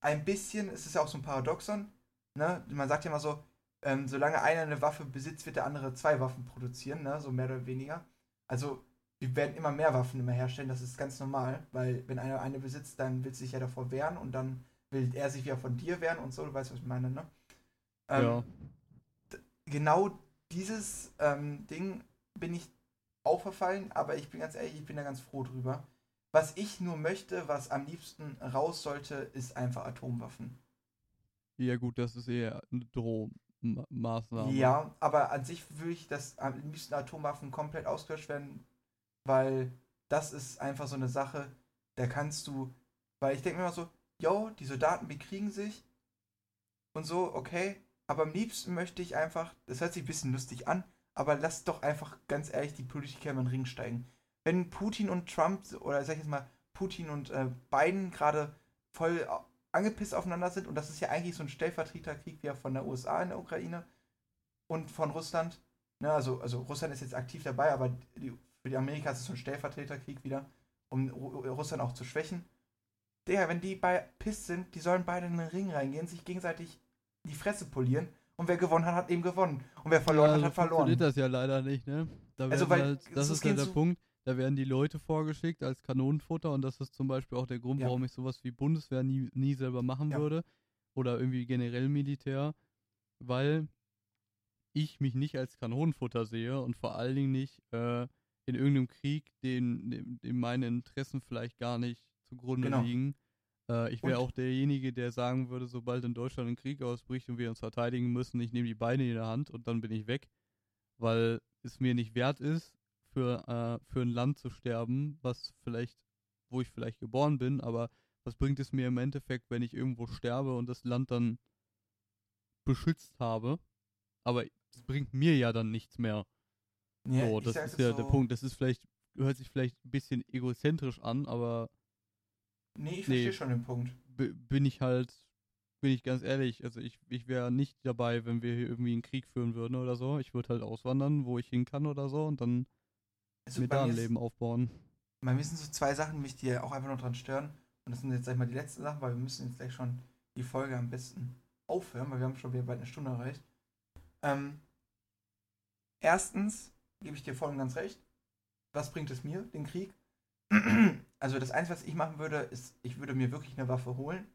ein bisschen, es ist ja auch so ein Paradoxon, ne? Man sagt ja immer so, ähm, solange einer eine Waffe besitzt, wird der andere zwei Waffen produzieren, ne? So mehr oder weniger. Also, wir werden immer mehr Waffen immer herstellen, das ist ganz normal, weil wenn einer eine besitzt, dann will sich ja davor wehren und dann will er sich wieder von dir wehren und so, du weißt, was ich meine, ne? Ähm, ja. Genau dieses ähm, Ding bin ich auch verfallen, aber ich bin ganz ehrlich, ich bin da ganz froh drüber. Was ich nur möchte, was am liebsten raus sollte, ist einfach Atomwaffen. Ja, gut, das ist eher eine Drohmaßnahme. Ja, aber an sich würde ich, dass am liebsten Atomwaffen komplett ausgelöscht werden, weil das ist einfach so eine Sache, da kannst du, weil ich denke mir immer so, yo, die Soldaten bekriegen sich und so, okay, aber am liebsten möchte ich einfach, das hört sich ein bisschen lustig an, aber lass doch einfach ganz ehrlich die Politiker in den Ring steigen. Wenn Putin und Trump, oder sag ich jetzt mal, Putin und äh, Biden gerade voll angepisst aufeinander sind und das ist ja eigentlich so ein Stellvertreterkrieg wie von der USA in der Ukraine und von Russland. Ne, also, also Russland ist jetzt aktiv dabei, aber die, für die Amerika ist es so ein Stellvertreterkrieg wieder, um Russland auch zu schwächen. Digga, wenn die bei pisst sind, die sollen beide in den Ring reingehen, sich gegenseitig die Fresse polieren und wer gewonnen hat, hat eben gewonnen. Und wer verloren ja, hat, hat verloren. funktioniert das ja leider nicht, ne? Da also, weil, halt, das ist ja der Punkt, da werden die Leute vorgeschickt als Kanonenfutter und das ist zum Beispiel auch der Grund, ja. warum ich sowas wie Bundeswehr nie, nie selber machen ja. würde oder irgendwie generell Militär, weil ich mich nicht als Kanonenfutter sehe und vor allen Dingen nicht äh, in irgendeinem Krieg, den, dem, dem meine Interessen vielleicht gar nicht zugrunde genau. liegen. Äh, ich wäre auch derjenige, der sagen würde, sobald in Deutschland ein Krieg ausbricht und wir uns verteidigen müssen, ich nehme die Beine in der Hand und dann bin ich weg, weil es mir nicht wert ist, für, äh, für ein Land zu sterben, was vielleicht, wo ich vielleicht geboren bin, aber was bringt es mir im Endeffekt, wenn ich irgendwo sterbe und das Land dann beschützt habe? Aber es bringt mir ja dann nichts mehr. Ja, so, das ist ja so der Punkt. Das ist vielleicht, hört sich vielleicht ein bisschen egozentrisch an, aber. Nee, ich verstehe nee, schon den Punkt. Bin ich halt, bin ich ganz ehrlich, also ich, ich wäre nicht dabei, wenn wir hier irgendwie einen Krieg führen würden oder so. Ich würde halt auswandern, wo ich hin kann oder so und dann also mir da ein Leben aufbauen. Bei mir sind so zwei Sachen, mich die auch einfach noch dran stören. Und das sind jetzt, sag ich mal, die letzten Sachen, weil wir müssen jetzt gleich schon die Folge am besten aufhören, weil wir haben schon wieder bald eine Stunde erreicht. Ähm, erstens gebe ich dir voll und ganz recht. Was bringt es mir, den Krieg? Also das Einzige, was ich machen würde, ist, ich würde mir wirklich eine Waffe holen,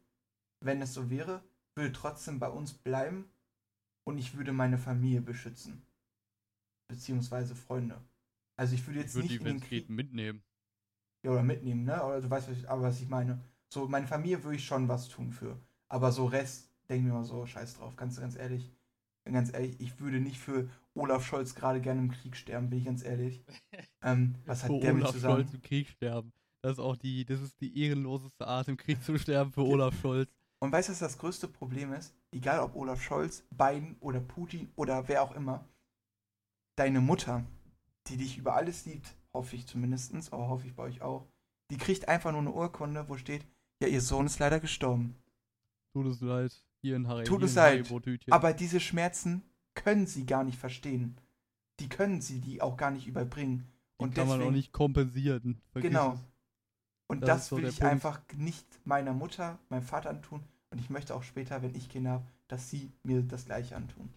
wenn es so wäre, würde trotzdem bei uns bleiben und ich würde meine Familie beschützen. Beziehungsweise Freunde. Also ich würde jetzt ich würde nicht die, in den Krieg mitnehmen. Ja, oder mitnehmen, ne? Oder du weißt, was ich, aber was ich meine. So, meine Familie würde ich schon was tun für. Aber so Rest, denke mir mal so, scheiß drauf, ganz, ganz ehrlich. Ganz ehrlich, ich würde nicht für Olaf Scholz gerade gerne im Krieg sterben, bin ich ganz ehrlich. Ähm, was hat für der Olaf mit Scholz im Krieg sterben. Das ist auch die, das ist die ehrenloseste Art, im Krieg zu sterben für Olaf Scholz. Und weißt du, was das größte Problem ist? Egal ob Olaf Scholz, Biden oder Putin oder wer auch immer, deine Mutter, die dich über alles liebt, hoffe ich zumindest, aber hoffe ich bei euch auch, die kriegt einfach nur eine Urkunde, wo steht, ja, ihr Sohn ist leider gestorben. Tut es leid, hier in Harry. Tut es leid. Aber diese Schmerzen können sie gar nicht verstehen. Die können sie die auch gar nicht überbringen. Die und kann deswegen, man auch nicht kompensieren. Vergiss genau. Es. Und das, das will ich Punkt. einfach nicht meiner Mutter, meinem Vater antun. Und ich möchte auch später, wenn ich Kinder habe, dass sie mir das Gleiche antun.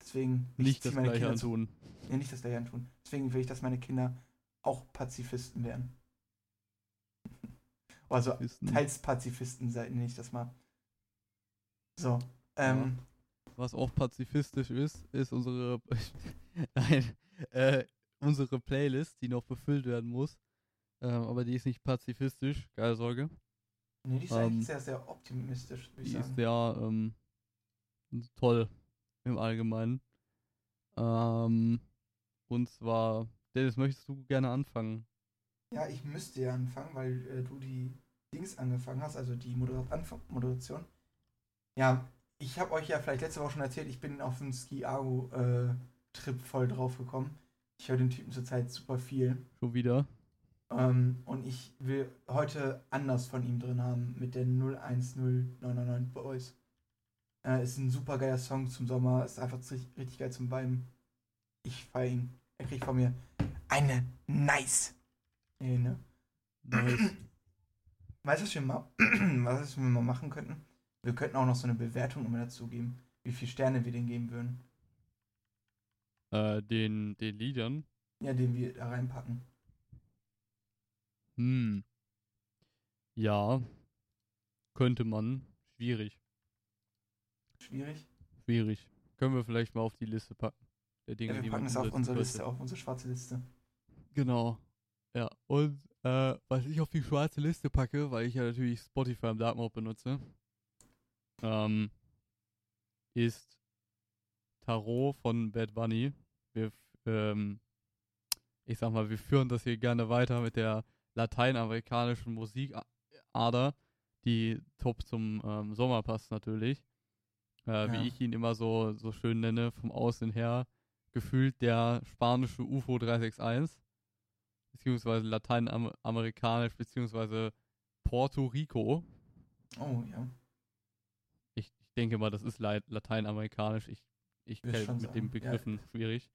Deswegen nicht das Gleiche Kinder antun. Zu, ja, nicht das Gleiche antun. Deswegen will ich, dass meine Kinder auch Pazifisten werden. also Pazifisten. teils Pazifisten nenne ich das mal. So. Ähm, ja. Was auch pazifistisch ist, ist unsere Nein, äh, unsere Playlist, die noch befüllt werden muss. Ähm, aber die ist nicht pazifistisch, keine Sorge. Nee, die ist ähm, eigentlich sehr, sehr optimistisch, würde ich sagen. Die ist sehr ähm, toll im Allgemeinen. Ähm, und zwar, Dennis, möchtest du gerne anfangen? Ja, ich müsste ja anfangen, weil äh, du die Dings angefangen hast, also die Moder Moderation. Ja, ich habe euch ja vielleicht letzte Woche schon erzählt, ich bin auf dem Ski-Argo-Trip äh, voll drauf gekommen. Ich höre den Typen zurzeit super viel. Schon wieder? Ähm, und ich will heute anders von ihm drin haben mit der 010999 Boys. Äh, ist ein super geiler Song zum Sommer. Ist einfach richtig, richtig geil zum Viben. Ich feiere ihn. Er kriegt von mir eine nice. Nee, ne? Nice. Weißt du, was wir mal, was wir mal machen könnten? Wir könnten auch noch so eine Bewertung immer dazu geben, wie viele Sterne wir denen geben würden. Äh, den, den Liedern? Ja, den wir da reinpacken. Hm. Ja. Könnte man. Schwierig. Schwierig? Schwierig. Können wir vielleicht mal auf die Liste packen. Der Dinge, ja, wir packen es auf unsere Liste, auf unsere schwarze Liste. Genau. Ja, und äh, was ich auf die schwarze Liste packe, weil ich ja natürlich Spotify im Dark Mode benutze, ähm, ist Tarot von Bad Bunny. Wir, ähm, ich sag mal, wir führen das hier gerne weiter mit der lateinamerikanischen Musikader, die top zum ähm, Sommer passt natürlich äh, ja. wie ich ihn immer so, so schön nenne, vom Aussehen her, gefühlt der spanische UFO 361, beziehungsweise lateinamerikanisch, beziehungsweise Puerto Rico. Oh, ja. Denke mal, das ist lateinamerikanisch. Ich, ich kenne mit den sagen, ja. Begriffen schwierig.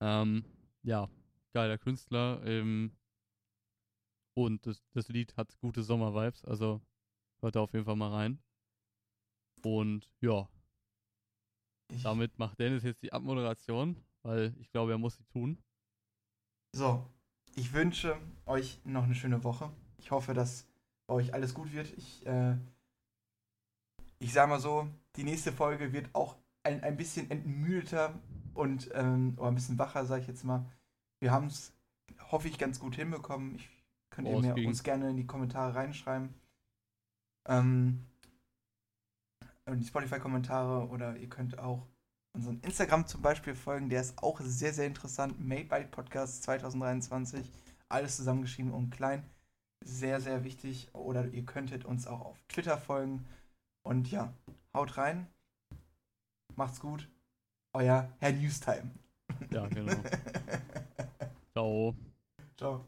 Ähm, ja, geiler Künstler. Ähm, und das, das Lied hat gute Sommer-Vibes, also hört da auf jeden Fall mal rein. Und ja, Ich, damit macht Dennis jetzt die Abmoderation, weil ich glaube, er muss sie tun. So, ich wünsche euch noch eine schöne Woche. Ich hoffe, dass bei euch alles gut wird. Ich, äh, ich sag mal so, die nächste Folge wird auch ein, ein bisschen entmüdeter und ähm, oder ein bisschen wacher, sag ich jetzt mal. Wir haben es, hoffe ich, ganz gut hinbekommen. Ich, könnt ihr Oh, mir uns gerne in die Kommentare reinschreiben. Ähm, die Spotify-Kommentare oder ihr könnt auch unseren Instagram zum Beispiel folgen. Der ist auch sehr, sehr interessant. Made by Podcast 2023. Alles zusammengeschrieben und klein. Sehr, sehr wichtig. Oder ihr könntet uns auch auf Twitter folgen. Und ja, haut rein. Macht's gut. Euer Herr Newstime. Ja, genau. Ciao. Ciao.